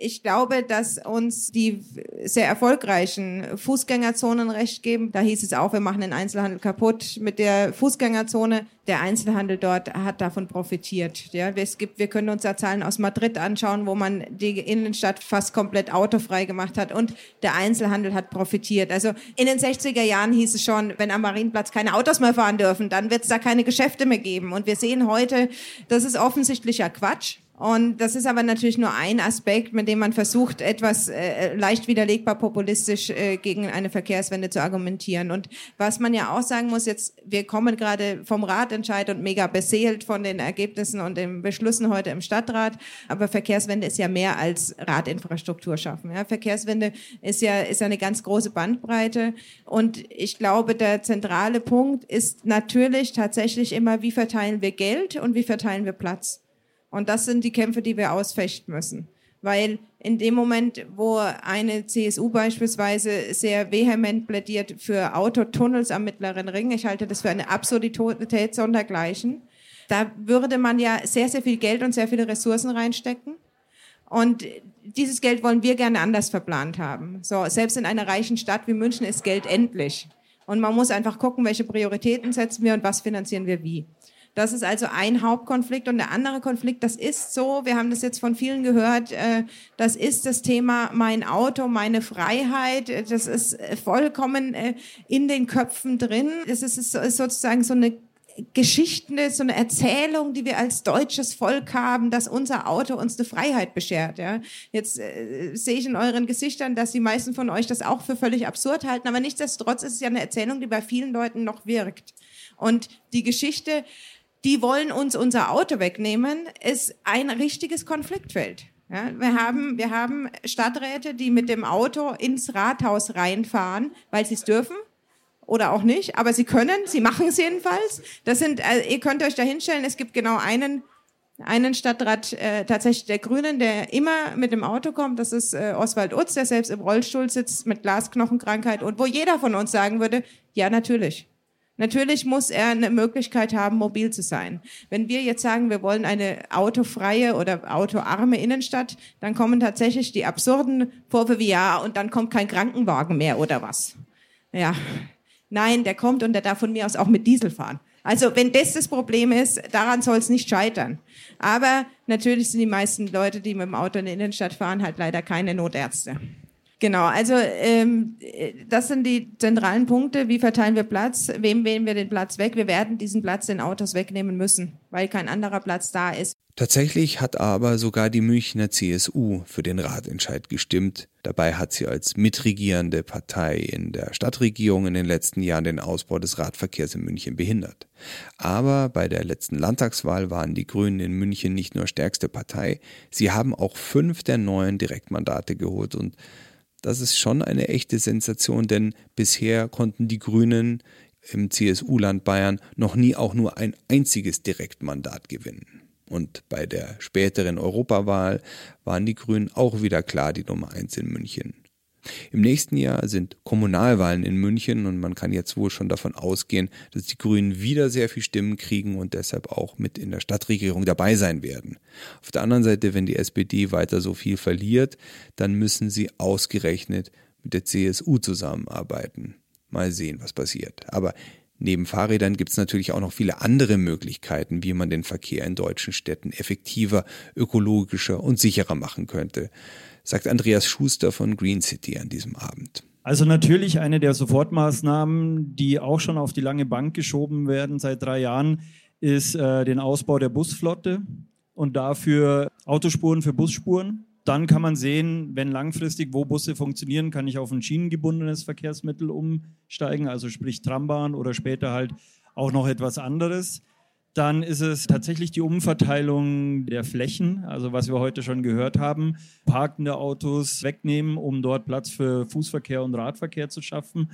Ich glaube, dass uns die sehr erfolgreichen Fußgängerzonen recht geben. Da hieß es auch, wir machen den Einzelhandel kaputt mit der Fußgängerzone. Der Einzelhandel dort hat davon profitiert. Ja, es gibt, wir können uns da Zahlen aus Madrid anschauen, wo man die Innenstadt fast komplett autofrei gemacht hat und der Einzelhandel hat profitiert. Also in den 60er Jahren hieß es schon, wenn am Marienplatz keine Autos mehr fahren dürfen, dann wird es da keine Geschäfte mehr geben. Und wir sehen heute, das ist offensichtlicher Quatsch. Und das ist aber natürlich nur ein Aspekt, mit dem man versucht, etwas äh, leicht widerlegbar populistisch äh, gegen eine Verkehrswende zu argumentieren. Und was man ja auch sagen muss, jetzt, wir kommen gerade vom Ratentscheid und mega beseelt von den Ergebnissen und den Beschlüssen heute im Stadtrat. Aber Verkehrswende ist ja mehr als Radinfrastruktur schaffen. Ja? Verkehrswende ist ja, ist ja eine ganz große Bandbreite. Und ich glaube, der zentrale Punkt ist natürlich tatsächlich immer, wie verteilen wir Geld und wie verteilen wir Platz. Und das sind die Kämpfe, die wir ausfechten müssen. Weil in dem Moment, wo eine CSU beispielsweise sehr vehement plädiert für Autotunnels am Mittleren Ring, ich halte das für eine Absurdität sondergleichen, da würde man ja sehr, sehr viel Geld und sehr viele Ressourcen reinstecken. Und dieses Geld wollen wir gerne anders verplant haben. So, selbst in einer reichen Stadt wie München ist Geld endlich. Und man muss einfach gucken, welche Prioritäten setzen wir und was finanzieren wir wie. Das ist also ein Hauptkonflikt. Und der andere Konflikt, das ist so, wir haben das jetzt von vielen gehört, äh, das ist das Thema mein Auto, meine Freiheit. Das ist äh, vollkommen äh, in den Köpfen drin. Es ist sozusagen so eine Geschichte, so eine Erzählung, die wir als deutsches Volk haben, dass unser Auto uns eine Freiheit beschert. Ja? Jetzt äh, sehe ich in euren Gesichtern, dass die meisten von euch das auch für völlig absurd halten, aber nichtsdestotrotz ist es ja eine Erzählung, die bei vielen Leuten noch wirkt. Und die Geschichte die wollen uns unser Auto wegnehmen, ist ein richtiges Konfliktfeld. Ja, wir, haben, wir haben Stadträte, die mit dem Auto ins Rathaus reinfahren, weil sie es dürfen oder auch nicht, aber sie können, sie machen es jedenfalls. Das sind, also ihr könnt euch da hinstellen, es gibt genau einen, einen Stadtrat äh, tatsächlich der Grünen, der immer mit dem Auto kommt. Das ist äh, Oswald Utz, der selbst im Rollstuhl sitzt mit Glasknochenkrankheit und wo jeder von uns sagen würde, ja natürlich. Natürlich muss er eine Möglichkeit haben, mobil zu sein. Wenn wir jetzt sagen, wir wollen eine autofreie oder autoarme Innenstadt, dann kommen tatsächlich die absurden Vorwürfe wie ja, und dann kommt kein Krankenwagen mehr oder was. Ja. Nein, der kommt und der darf von mir aus auch mit Diesel fahren. Also wenn das das Problem ist, daran soll es nicht scheitern. Aber natürlich sind die meisten Leute, die mit dem Auto in die Innenstadt fahren, halt leider keine Notärzte. Genau, also ähm, das sind die zentralen Punkte. Wie verteilen wir Platz? Wem wählen wir den Platz weg? Wir werden diesen Platz den Autos wegnehmen müssen, weil kein anderer Platz da ist. Tatsächlich hat aber sogar die Münchner CSU für den Ratentscheid gestimmt. Dabei hat sie als mitregierende Partei in der Stadtregierung in den letzten Jahren den Ausbau des Radverkehrs in München behindert. Aber bei der letzten Landtagswahl waren die Grünen in München nicht nur stärkste Partei, sie haben auch fünf der neuen Direktmandate geholt und das ist schon eine echte Sensation, denn bisher konnten die Grünen im CSU-Land Bayern noch nie auch nur ein einziges Direktmandat gewinnen. Und bei der späteren Europawahl waren die Grünen auch wieder klar die Nummer eins in München. Im nächsten Jahr sind Kommunalwahlen in München und man kann jetzt wohl schon davon ausgehen, dass die Grünen wieder sehr viel Stimmen kriegen und deshalb auch mit in der Stadtregierung dabei sein werden. Auf der anderen Seite, wenn die SPD weiter so viel verliert, dann müssen sie ausgerechnet mit der CSU zusammenarbeiten. Mal sehen, was passiert. Aber Neben Fahrrädern gibt es natürlich auch noch viele andere Möglichkeiten, wie man den Verkehr in deutschen Städten effektiver, ökologischer und sicherer machen könnte sagt Andreas Schuster von Green City an diesem Abend. Also natürlich eine der Sofortmaßnahmen, die auch schon auf die lange Bank geschoben werden seit drei Jahren, ist äh, den Ausbau der Busflotte und dafür Autospuren für Busspuren. Dann kann man sehen, wenn langfristig, wo Busse funktionieren, kann ich auf ein schienengebundenes Verkehrsmittel umsteigen, also sprich Trambahn oder später halt auch noch etwas anderes. Dann ist es tatsächlich die Umverteilung der Flächen, also was wir heute schon gehört haben, parkende Autos wegnehmen, um dort Platz für Fußverkehr und Radverkehr zu schaffen.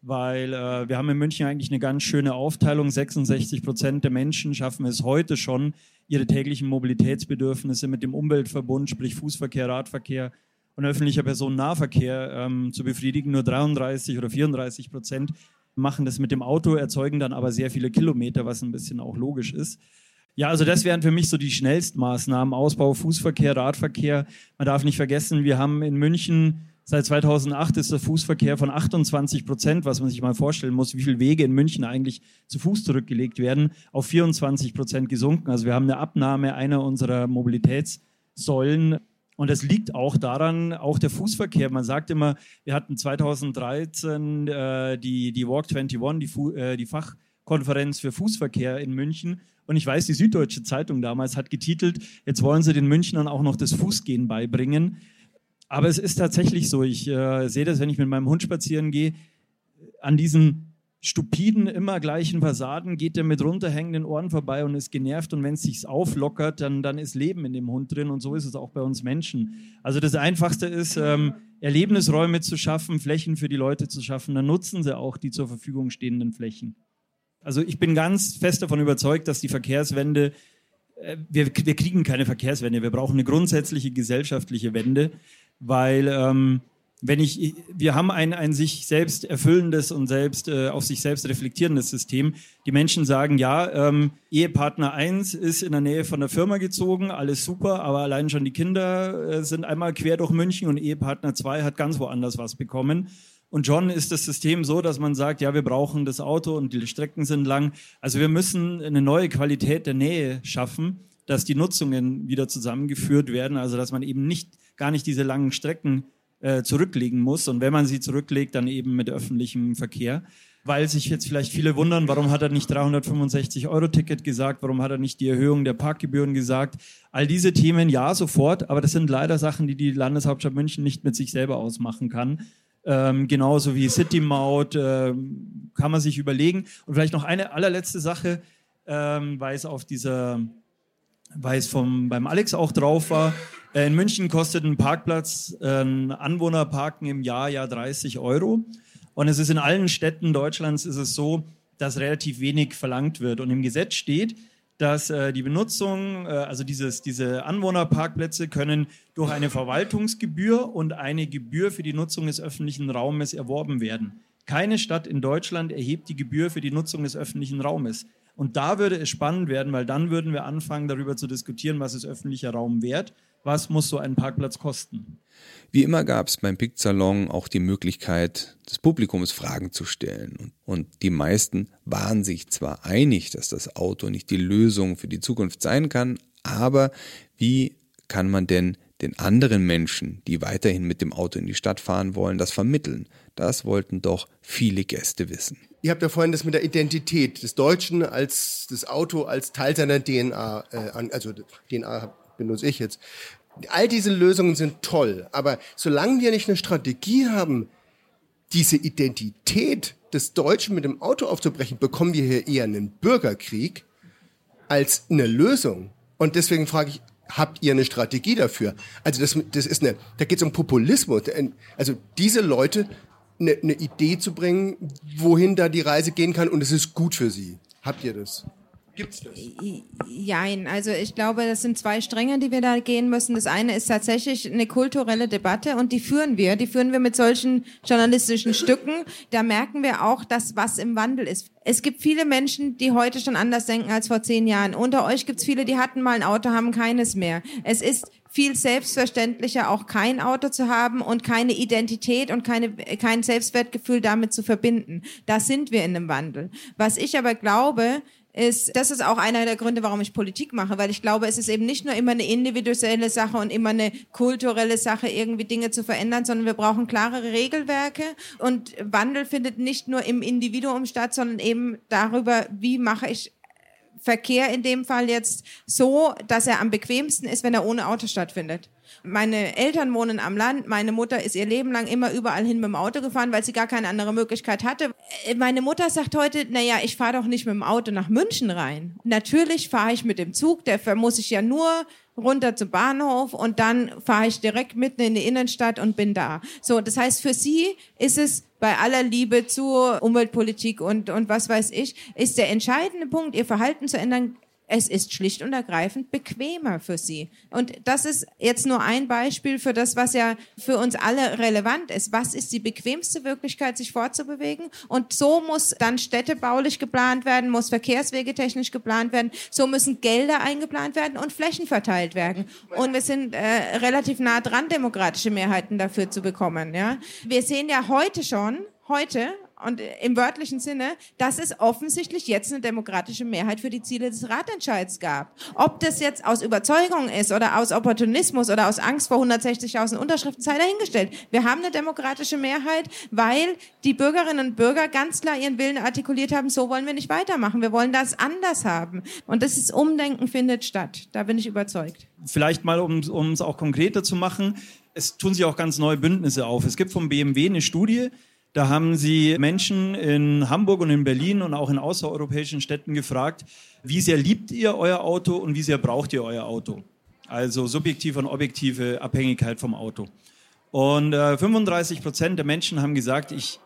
Weil äh, wir haben in München eigentlich eine ganz schöne Aufteilung. 66 Prozent der Menschen schaffen es heute schon, ihre täglichen Mobilitätsbedürfnisse mit dem Umweltverbund, sprich Fußverkehr, Radverkehr und öffentlicher Personennahverkehr ähm, zu befriedigen. Nur 33 oder 34 Prozent machen das mit dem Auto, erzeugen dann aber sehr viele Kilometer, was ein bisschen auch logisch ist. Ja, also das wären für mich so die schnellsten Maßnahmen. Ausbau, Fußverkehr, Radverkehr. Man darf nicht vergessen, wir haben in München seit 2008 ist der Fußverkehr von 28 Prozent, was man sich mal vorstellen muss, wie viele Wege in München eigentlich zu Fuß zurückgelegt werden, auf 24 Prozent gesunken. Also wir haben eine Abnahme einer unserer Mobilitätssäulen und es liegt auch daran, auch der Fußverkehr. Man sagt immer, wir hatten 2013 äh, die, die Walk 21, die, Fu äh, die Fach Konferenz für Fußverkehr in München. Und ich weiß, die Süddeutsche Zeitung damals hat getitelt, jetzt wollen sie den Münchnern auch noch das Fußgehen beibringen. Aber es ist tatsächlich so, ich äh, sehe das, wenn ich mit meinem Hund spazieren gehe, an diesen stupiden, immer gleichen Fassaden geht er mit runterhängenden Ohren vorbei und ist genervt. Und wenn es sich auflockert, dann, dann ist Leben in dem Hund drin. Und so ist es auch bei uns Menschen. Also das Einfachste ist, ähm, Erlebnisräume zu schaffen, Flächen für die Leute zu schaffen. Dann nutzen sie auch die zur Verfügung stehenden Flächen. Also ich bin ganz fest davon überzeugt, dass die Verkehrswende, äh, wir, wir kriegen keine Verkehrswende, wir brauchen eine grundsätzliche gesellschaftliche Wende, weil ähm, wenn ich, wir haben ein, ein sich selbst erfüllendes und selbst äh, auf sich selbst reflektierendes System. Die Menschen sagen, ja, ähm, Ehepartner 1 ist in der Nähe von der Firma gezogen, alles super, aber allein schon die Kinder äh, sind einmal quer durch München und Ehepartner 2 hat ganz woanders was bekommen. Und John ist das System so, dass man sagt, ja, wir brauchen das Auto und die Strecken sind lang. Also wir müssen eine neue Qualität der Nähe schaffen, dass die Nutzungen wieder zusammengeführt werden, also dass man eben nicht gar nicht diese langen Strecken äh, zurücklegen muss und wenn man sie zurücklegt, dann eben mit öffentlichem Verkehr. Weil sich jetzt vielleicht viele wundern, warum hat er nicht 365 Euro Ticket gesagt, warum hat er nicht die Erhöhung der Parkgebühren gesagt. All diese Themen ja sofort, aber das sind leider Sachen, die die Landeshauptstadt München nicht mit sich selber ausmachen kann. Ähm, genauso wie City Maut ähm, kann man sich überlegen. Und vielleicht noch eine allerletzte Sache, ähm, weil es auf dieser, weil es vom, beim Alex auch drauf war. Äh, in München kostet ein Parkplatz, äh, ein Anwohnerparken im Jahr ja 30 Euro. Und es ist in allen Städten Deutschlands ist es so, dass relativ wenig verlangt wird. Und im Gesetz steht, dass äh, die Benutzung, äh, also dieses, diese Anwohnerparkplätze können durch eine Verwaltungsgebühr und eine Gebühr für die Nutzung des öffentlichen Raumes erworben werden. Keine Stadt in Deutschland erhebt die Gebühr für die Nutzung des öffentlichen Raumes. Und da würde es spannend werden, weil dann würden wir anfangen, darüber zu diskutieren, was ist öffentlicher Raum wert, was muss so ein Parkplatz kosten. Wie immer gab es beim Pick-Salon auch die Möglichkeit, des Publikums Fragen zu stellen. Und die meisten waren sich zwar einig, dass das Auto nicht die Lösung für die Zukunft sein kann, aber wie kann man denn den anderen Menschen, die weiterhin mit dem Auto in die Stadt fahren wollen, das vermitteln? Das wollten doch viele Gäste wissen. Ihr habt ja vorhin das mit der Identität des Deutschen als das Auto als Teil seiner DNA, äh, also DNA benutze ich jetzt, all diese Lösungen sind toll, aber solange wir nicht eine Strategie haben, diese Identität des Deutschen mit dem Auto aufzubrechen, bekommen wir hier eher einen Bürgerkrieg als eine Lösung. Und deswegen frage ich, habt ihr eine Strategie dafür? Also das, das ist eine, da geht es um Populismus. Also diese Leute eine, eine Idee zu bringen, wohin da die Reise gehen kann und es ist gut für sie. Habt ihr das? Gibt's das? Jein, also ich glaube, das sind zwei Stränge, die wir da gehen müssen. Das eine ist tatsächlich eine kulturelle Debatte und die führen wir. Die führen wir mit solchen journalistischen Stücken. Da merken wir auch, dass was im Wandel ist. Es gibt viele Menschen, die heute schon anders denken als vor zehn Jahren. Unter euch gibt es viele, die hatten mal ein Auto, haben keines mehr. Es ist viel selbstverständlicher, auch kein Auto zu haben und keine Identität und keine, kein Selbstwertgefühl damit zu verbinden. Da sind wir in einem Wandel. Was ich aber glaube, ist, das ist auch einer der Gründe, warum ich Politik mache, weil ich glaube, es ist eben nicht nur immer eine individuelle Sache und immer eine kulturelle Sache, irgendwie Dinge zu verändern, sondern wir brauchen klarere Regelwerke und Wandel findet nicht nur im Individuum statt, sondern eben darüber, wie mache ich Verkehr in dem Fall jetzt so, dass er am bequemsten ist, wenn er ohne Auto stattfindet. Meine Eltern wohnen am Land. Meine Mutter ist ihr Leben lang immer überall hin mit dem Auto gefahren, weil sie gar keine andere Möglichkeit hatte. Meine Mutter sagt heute, naja, ich fahre doch nicht mit dem Auto nach München rein. Natürlich fahre ich mit dem Zug, dafür muss ich ja nur runter zum Bahnhof und dann fahre ich direkt mitten in die Innenstadt und bin da. So, das heißt, für sie ist es bei aller Liebe zur Umweltpolitik und, und was weiß ich, ist der entscheidende Punkt, ihr Verhalten zu ändern, es ist schlicht und ergreifend bequemer für sie. Und das ist jetzt nur ein Beispiel für das, was ja für uns alle relevant ist. Was ist die bequemste Möglichkeit, sich fortzubewegen? Und so muss dann städtebaulich geplant werden, muss Verkehrswege technisch geplant werden, so müssen Gelder eingeplant werden und Flächen verteilt werden. Und wir sind äh, relativ nah dran, demokratische Mehrheiten dafür zu bekommen. Ja? Wir sehen ja heute schon, heute und im wörtlichen Sinne, dass es offensichtlich jetzt eine demokratische Mehrheit für die Ziele des Ratentscheids gab. Ob das jetzt aus Überzeugung ist oder aus Opportunismus oder aus Angst vor 160.000 Unterschriften, sei dahingestellt. Wir haben eine demokratische Mehrheit, weil die Bürgerinnen und Bürger ganz klar ihren Willen artikuliert haben, so wollen wir nicht weitermachen. Wir wollen das anders haben. Und das ist Umdenken findet statt. Da bin ich überzeugt. Vielleicht mal, um es auch konkreter zu machen. Es tun sich auch ganz neue Bündnisse auf. Es gibt vom BMW eine Studie, da haben sie Menschen in Hamburg und in Berlin und auch in außereuropäischen Städten gefragt, wie sehr liebt ihr euer Auto und wie sehr braucht ihr euer Auto? Also subjektive und objektive Abhängigkeit vom Auto. Und äh, 35 Prozent der Menschen haben gesagt, ich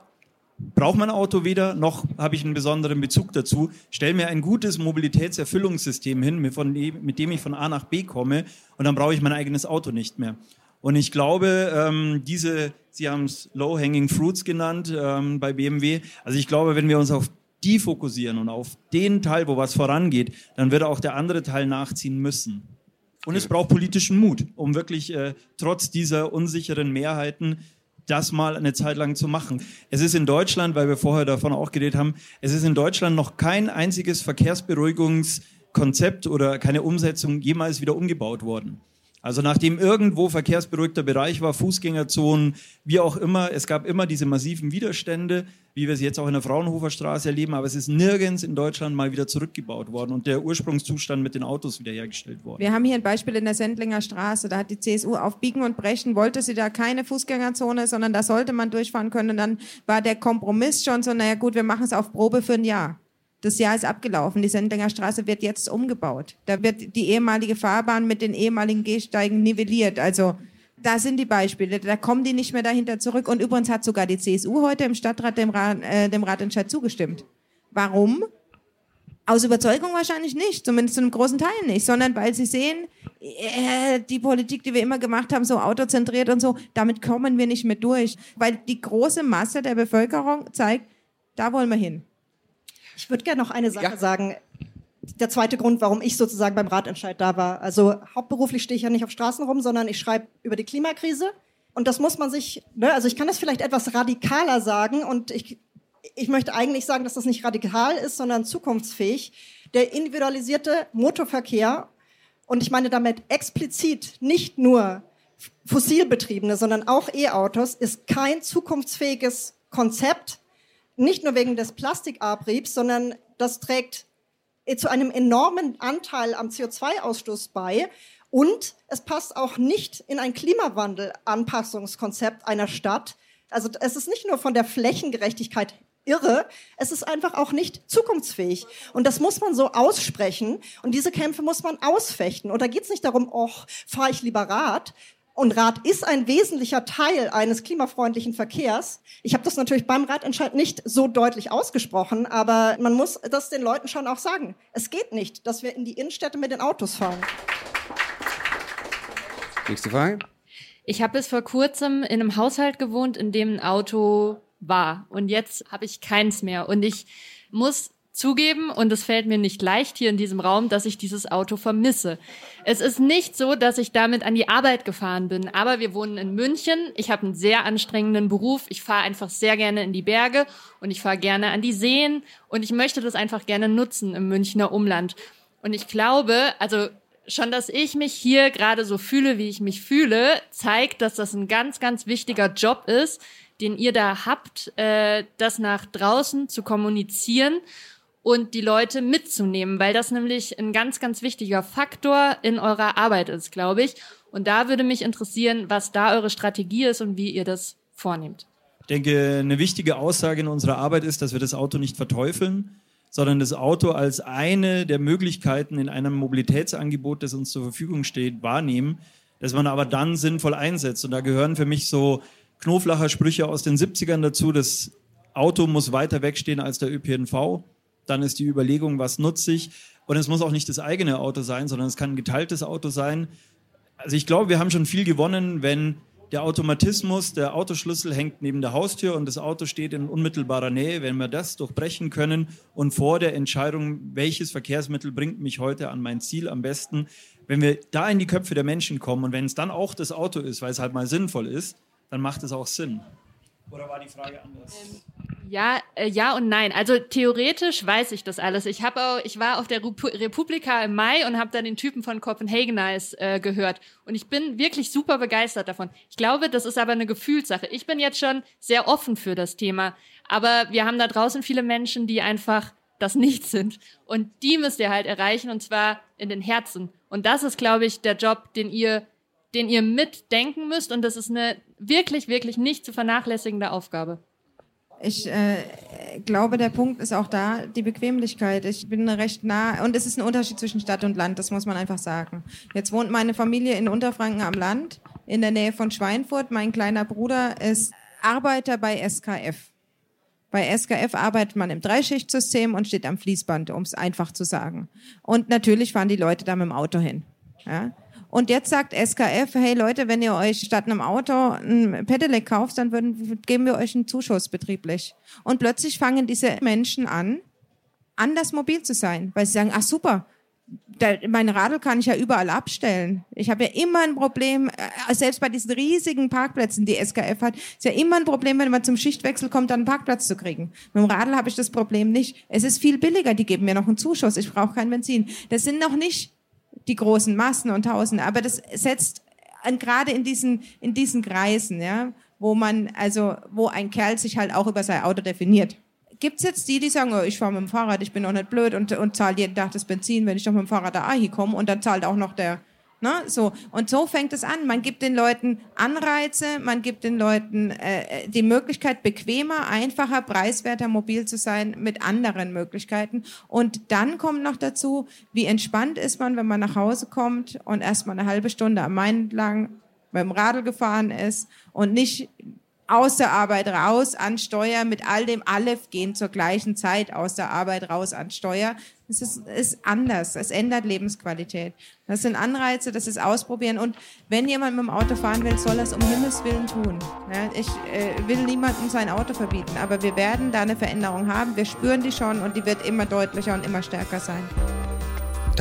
brauche mein Auto weder, noch habe ich einen besonderen Bezug dazu. Stell mir ein gutes Mobilitätserfüllungssystem hin, mit, dem ich von A nach B komme und dann brauche ich mein eigenes Auto nicht mehr. Und ich glaube, ähm, diese, Sie haben es Low-Hanging Fruits genannt ähm, bei BMW. Also ich glaube, wenn wir uns auf die fokussieren und auf den Teil, wo was vorangeht, dann wird auch der andere Teil nachziehen müssen. Und es braucht politischen Mut, um wirklich äh, trotz dieser unsicheren Mehrheiten das mal eine Zeit lang zu machen. Es ist in Deutschland, weil wir vorher davon auch geredet haben, es ist in Deutschland noch kein einziges Verkehrsberuhigungskonzept oder keine Umsetzung jemals wieder umgebaut worden. Also nachdem irgendwo verkehrsberuhigter Bereich war, Fußgängerzonen, wie auch immer, es gab immer diese massiven Widerstände, wie wir sie jetzt auch in der Fraunhofer Straße erleben, aber es ist nirgends in Deutschland mal wieder zurückgebaut worden und der Ursprungszustand mit den Autos wiederhergestellt worden. Wir haben hier ein Beispiel in der Sendlinger Straße, da hat die CSU auf Biegen und Brechen, wollte sie da keine Fußgängerzone, sondern da sollte man durchfahren können und dann war der Kompromiss schon so, naja gut, wir machen es auf Probe für ein Jahr. Das Jahr ist abgelaufen. Die Sendlinger Straße wird jetzt umgebaut. Da wird die ehemalige Fahrbahn mit den ehemaligen Gehsteigen nivelliert. Also da sind die Beispiele. Da kommen die nicht mehr dahinter zurück. Und übrigens hat sogar die CSU heute im Stadtrat dem, Rat, äh, dem Ratentscheid zugestimmt. Warum? Aus Überzeugung wahrscheinlich nicht, zumindest zu einem großen Teil nicht, sondern weil sie sehen, äh, die Politik, die wir immer gemacht haben, so autozentriert und so, damit kommen wir nicht mehr durch. Weil die große Masse der Bevölkerung zeigt, da wollen wir hin. Ich würde gerne noch eine Sache ja. sagen. Der zweite Grund, warum ich sozusagen beim Ratentscheid da war. Also hauptberuflich stehe ich ja nicht auf Straßen rum, sondern ich schreibe über die Klimakrise. Und das muss man sich, ne, also ich kann das vielleicht etwas radikaler sagen und ich, ich möchte eigentlich sagen, dass das nicht radikal ist, sondern zukunftsfähig. Der individualisierte Motorverkehr, und ich meine damit explizit nicht nur fossilbetriebene, sondern auch E-Autos, ist kein zukunftsfähiges Konzept, nicht nur wegen des Plastikabriebs, sondern das trägt zu einem enormen Anteil am CO2-Ausstoß bei. Und es passt auch nicht in ein Klimawandel-Anpassungskonzept einer Stadt. Also es ist nicht nur von der Flächengerechtigkeit irre, es ist einfach auch nicht zukunftsfähig. Und das muss man so aussprechen und diese Kämpfe muss man ausfechten. Und da geht es nicht darum, oh, fahre ich lieber Rad, und Rad ist ein wesentlicher Teil eines klimafreundlichen Verkehrs. Ich habe das natürlich beim Radentscheid nicht so deutlich ausgesprochen, aber man muss das den Leuten schon auch sagen. Es geht nicht, dass wir in die Innenstädte mit den Autos fahren. Nächste Frage. Ich habe bis vor kurzem in einem Haushalt gewohnt, in dem ein Auto war. Und jetzt habe ich keins mehr. Und ich muss zugeben, und es fällt mir nicht leicht hier in diesem Raum, dass ich dieses Auto vermisse. Es ist nicht so, dass ich damit an die Arbeit gefahren bin, aber wir wohnen in München. Ich habe einen sehr anstrengenden Beruf. Ich fahre einfach sehr gerne in die Berge und ich fahre gerne an die Seen und ich möchte das einfach gerne nutzen im Münchner Umland. Und ich glaube, also schon, dass ich mich hier gerade so fühle, wie ich mich fühle, zeigt, dass das ein ganz, ganz wichtiger Job ist, den ihr da habt, äh, das nach draußen zu kommunizieren und die Leute mitzunehmen, weil das nämlich ein ganz, ganz wichtiger Faktor in eurer Arbeit ist, glaube ich. Und da würde mich interessieren, was da eure Strategie ist und wie ihr das vornehmt. Ich denke, eine wichtige Aussage in unserer Arbeit ist, dass wir das Auto nicht verteufeln, sondern das Auto als eine der Möglichkeiten in einem Mobilitätsangebot, das uns zur Verfügung steht, wahrnehmen, dass man aber dann sinnvoll einsetzt. Und da gehören für mich so Knoflacher Sprüche aus den 70ern dazu, das Auto muss weiter wegstehen als der ÖPNV. Dann ist die Überlegung, was nutze ich? Und es muss auch nicht das eigene Auto sein, sondern es kann ein geteiltes Auto sein. Also ich glaube, wir haben schon viel gewonnen, wenn der Automatismus, der Autoschlüssel hängt neben der Haustür und das Auto steht in unmittelbarer Nähe. Wenn wir das durchbrechen können und vor der Entscheidung, welches Verkehrsmittel bringt mich heute an mein Ziel am besten, wenn wir da in die Köpfe der Menschen kommen und wenn es dann auch das Auto ist, weil es halt mal sinnvoll ist, dann macht es auch Sinn. Oder war die Frage anders? Ähm, Ja, äh, ja und nein. Also theoretisch weiß ich das alles. Ich habe auch, ich war auf der Repu Republika im Mai und habe dann den Typen von Copenhagenize äh, gehört und ich bin wirklich super begeistert davon. Ich glaube, das ist aber eine Gefühlssache. Ich bin jetzt schon sehr offen für das Thema, aber wir haben da draußen viele Menschen, die einfach das nicht sind und die müsst ihr halt erreichen und zwar in den Herzen. Und das ist, glaube ich, der Job, den ihr den ihr mitdenken müsst und das ist eine wirklich, wirklich nicht zu vernachlässigende Aufgabe. Ich äh, glaube, der Punkt ist auch da, die Bequemlichkeit. Ich bin recht nah und es ist ein Unterschied zwischen Stadt und Land, das muss man einfach sagen. Jetzt wohnt meine Familie in Unterfranken am Land, in der Nähe von Schweinfurt. Mein kleiner Bruder ist Arbeiter bei SKF. Bei SKF arbeitet man im Dreischichtsystem und steht am Fließband, um es einfach zu sagen. Und natürlich fahren die Leute da mit dem Auto hin. Ja? Und jetzt sagt SKF, hey Leute, wenn ihr euch statt einem Auto ein Pedelec kauft, dann würden, geben wir euch einen Zuschuss betrieblich. Und plötzlich fangen diese Menschen an, anders mobil zu sein, weil sie sagen, ach super, da, mein Radl kann ich ja überall abstellen. Ich habe ja immer ein Problem, äh, selbst bei diesen riesigen Parkplätzen, die SKF hat, ist ja immer ein Problem, wenn man zum Schichtwechsel kommt, dann einen Parkplatz zu kriegen. Mit dem Radl habe ich das Problem nicht. Es ist viel billiger, die geben mir noch einen Zuschuss, ich brauche kein Benzin. Das sind noch nicht die großen Massen und Tausende. Aber das setzt gerade in diesen, in diesen Kreisen, ja, wo man, also, wo ein Kerl sich halt auch über sein Auto definiert. Gibt's jetzt die, die sagen, oh, ich fahre mit dem Fahrrad, ich bin auch nicht blöd und, und zahle jeden Tag das Benzin, wenn ich doch mit dem Fahrrad da hier komme und dann zahlt auch noch der, Ne? So. Und so fängt es an. Man gibt den Leuten Anreize, man gibt den Leuten äh, die Möglichkeit, bequemer, einfacher, preiswerter mobil zu sein mit anderen Möglichkeiten. Und dann kommt noch dazu, wie entspannt ist man, wenn man nach Hause kommt und erstmal eine halbe Stunde am Main lang mit dem Radl gefahren ist und nicht aus der Arbeit raus an Steuer mit all dem, alle gehen zur gleichen Zeit aus der Arbeit raus an Steuer. Es ist, ist anders, es ändert Lebensqualität. Das sind Anreize, das ist Ausprobieren. Und wenn jemand mit dem Auto fahren will, soll er es um Himmels Willen tun. Ja, ich äh, will niemandem sein Auto verbieten, aber wir werden da eine Veränderung haben. Wir spüren die schon und die wird immer deutlicher und immer stärker sein.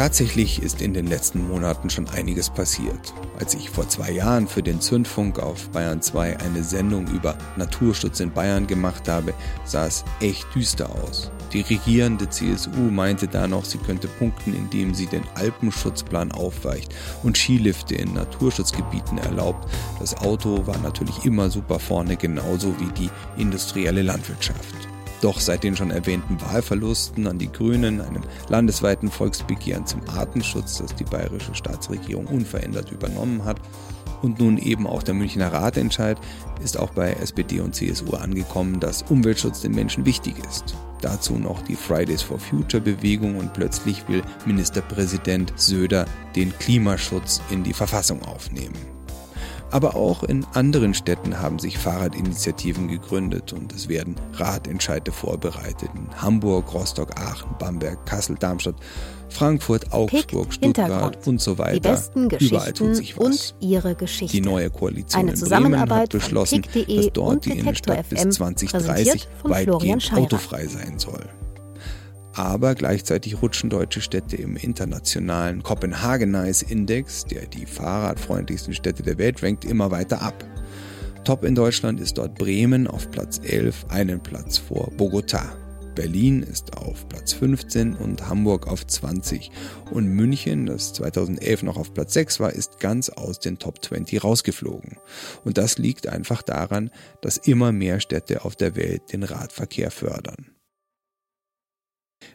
Tatsächlich ist in den letzten Monaten schon einiges passiert. Als ich vor zwei Jahren für den Zündfunk auf Bayern 2 eine Sendung über Naturschutz in Bayern gemacht habe, sah es echt düster aus. Die regierende CSU meinte da noch, sie könnte punkten, indem sie den Alpenschutzplan aufweicht und Skilifte in Naturschutzgebieten erlaubt. Das Auto war natürlich immer super vorne, genauso wie die industrielle Landwirtschaft. Doch seit den schon erwähnten Wahlverlusten an die Grünen, einem landesweiten Volksbegehren zum Artenschutz, das die bayerische Staatsregierung unverändert übernommen hat, und nun eben auch der Münchner Ratentscheid, ist auch bei SPD und CSU angekommen, dass Umweltschutz den Menschen wichtig ist. Dazu noch die Fridays for Future Bewegung und plötzlich will Ministerpräsident Söder den Klimaschutz in die Verfassung aufnehmen. Aber auch in anderen Städten haben sich Fahrradinitiativen gegründet und es werden Radentscheide vorbereitet. In Hamburg, Rostock, Aachen, Bamberg, Kassel, Darmstadt, Frankfurt, Augsburg, Pick, Stuttgart und so weiter. Die besten Überall tut sich was. und ihre Geschichte. Die neue Koalition Eine in Bremen hat beschlossen, dass dort die Innenstadt bis 2030 weitgehend autofrei sein soll. Aber gleichzeitig rutschen deutsche Städte im internationalen Copenhagenize-Index, der die fahrradfreundlichsten Städte der Welt rankt, immer weiter ab. Top in Deutschland ist dort Bremen auf Platz 11, einen Platz vor Bogota. Berlin ist auf Platz 15 und Hamburg auf 20. Und München, das 2011 noch auf Platz 6 war, ist ganz aus den Top 20 rausgeflogen. Und das liegt einfach daran, dass immer mehr Städte auf der Welt den Radverkehr fördern.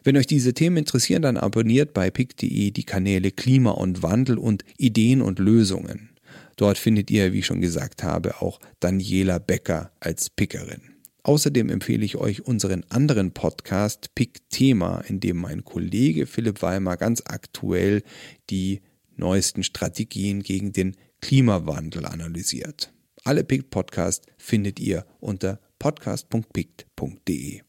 Wenn euch diese Themen interessieren, dann abonniert bei pick.de die Kanäle Klima und Wandel und Ideen und Lösungen. Dort findet ihr, wie ich schon gesagt habe, auch Daniela Becker als Pickerin. Außerdem empfehle ich euch unseren anderen Podcast Pick Thema, in dem mein Kollege Philipp Weimar ganz aktuell die neuesten Strategien gegen den Klimawandel analysiert. Alle Pick Podcasts findet ihr unter podcast.pict.de.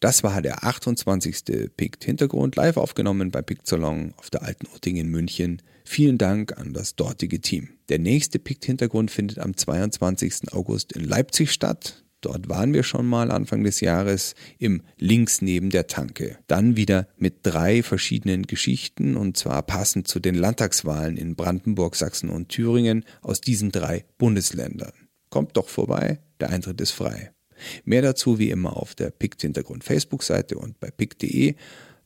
Das war der 28. Pict Hintergrund, live aufgenommen bei Pict Salon auf der Alten Utting in München. Vielen Dank an das dortige Team. Der nächste Pict Hintergrund findet am 22. August in Leipzig statt. Dort waren wir schon mal Anfang des Jahres im Links neben der Tanke. Dann wieder mit drei verschiedenen Geschichten und zwar passend zu den Landtagswahlen in Brandenburg, Sachsen und Thüringen aus diesen drei Bundesländern. Kommt doch vorbei, der Eintritt ist frei. Mehr dazu wie immer auf der PICT Hintergrund Facebook-Seite und bei pict.de.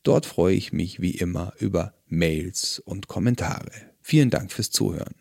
Dort freue ich mich wie immer über Mails und Kommentare. Vielen Dank fürs Zuhören.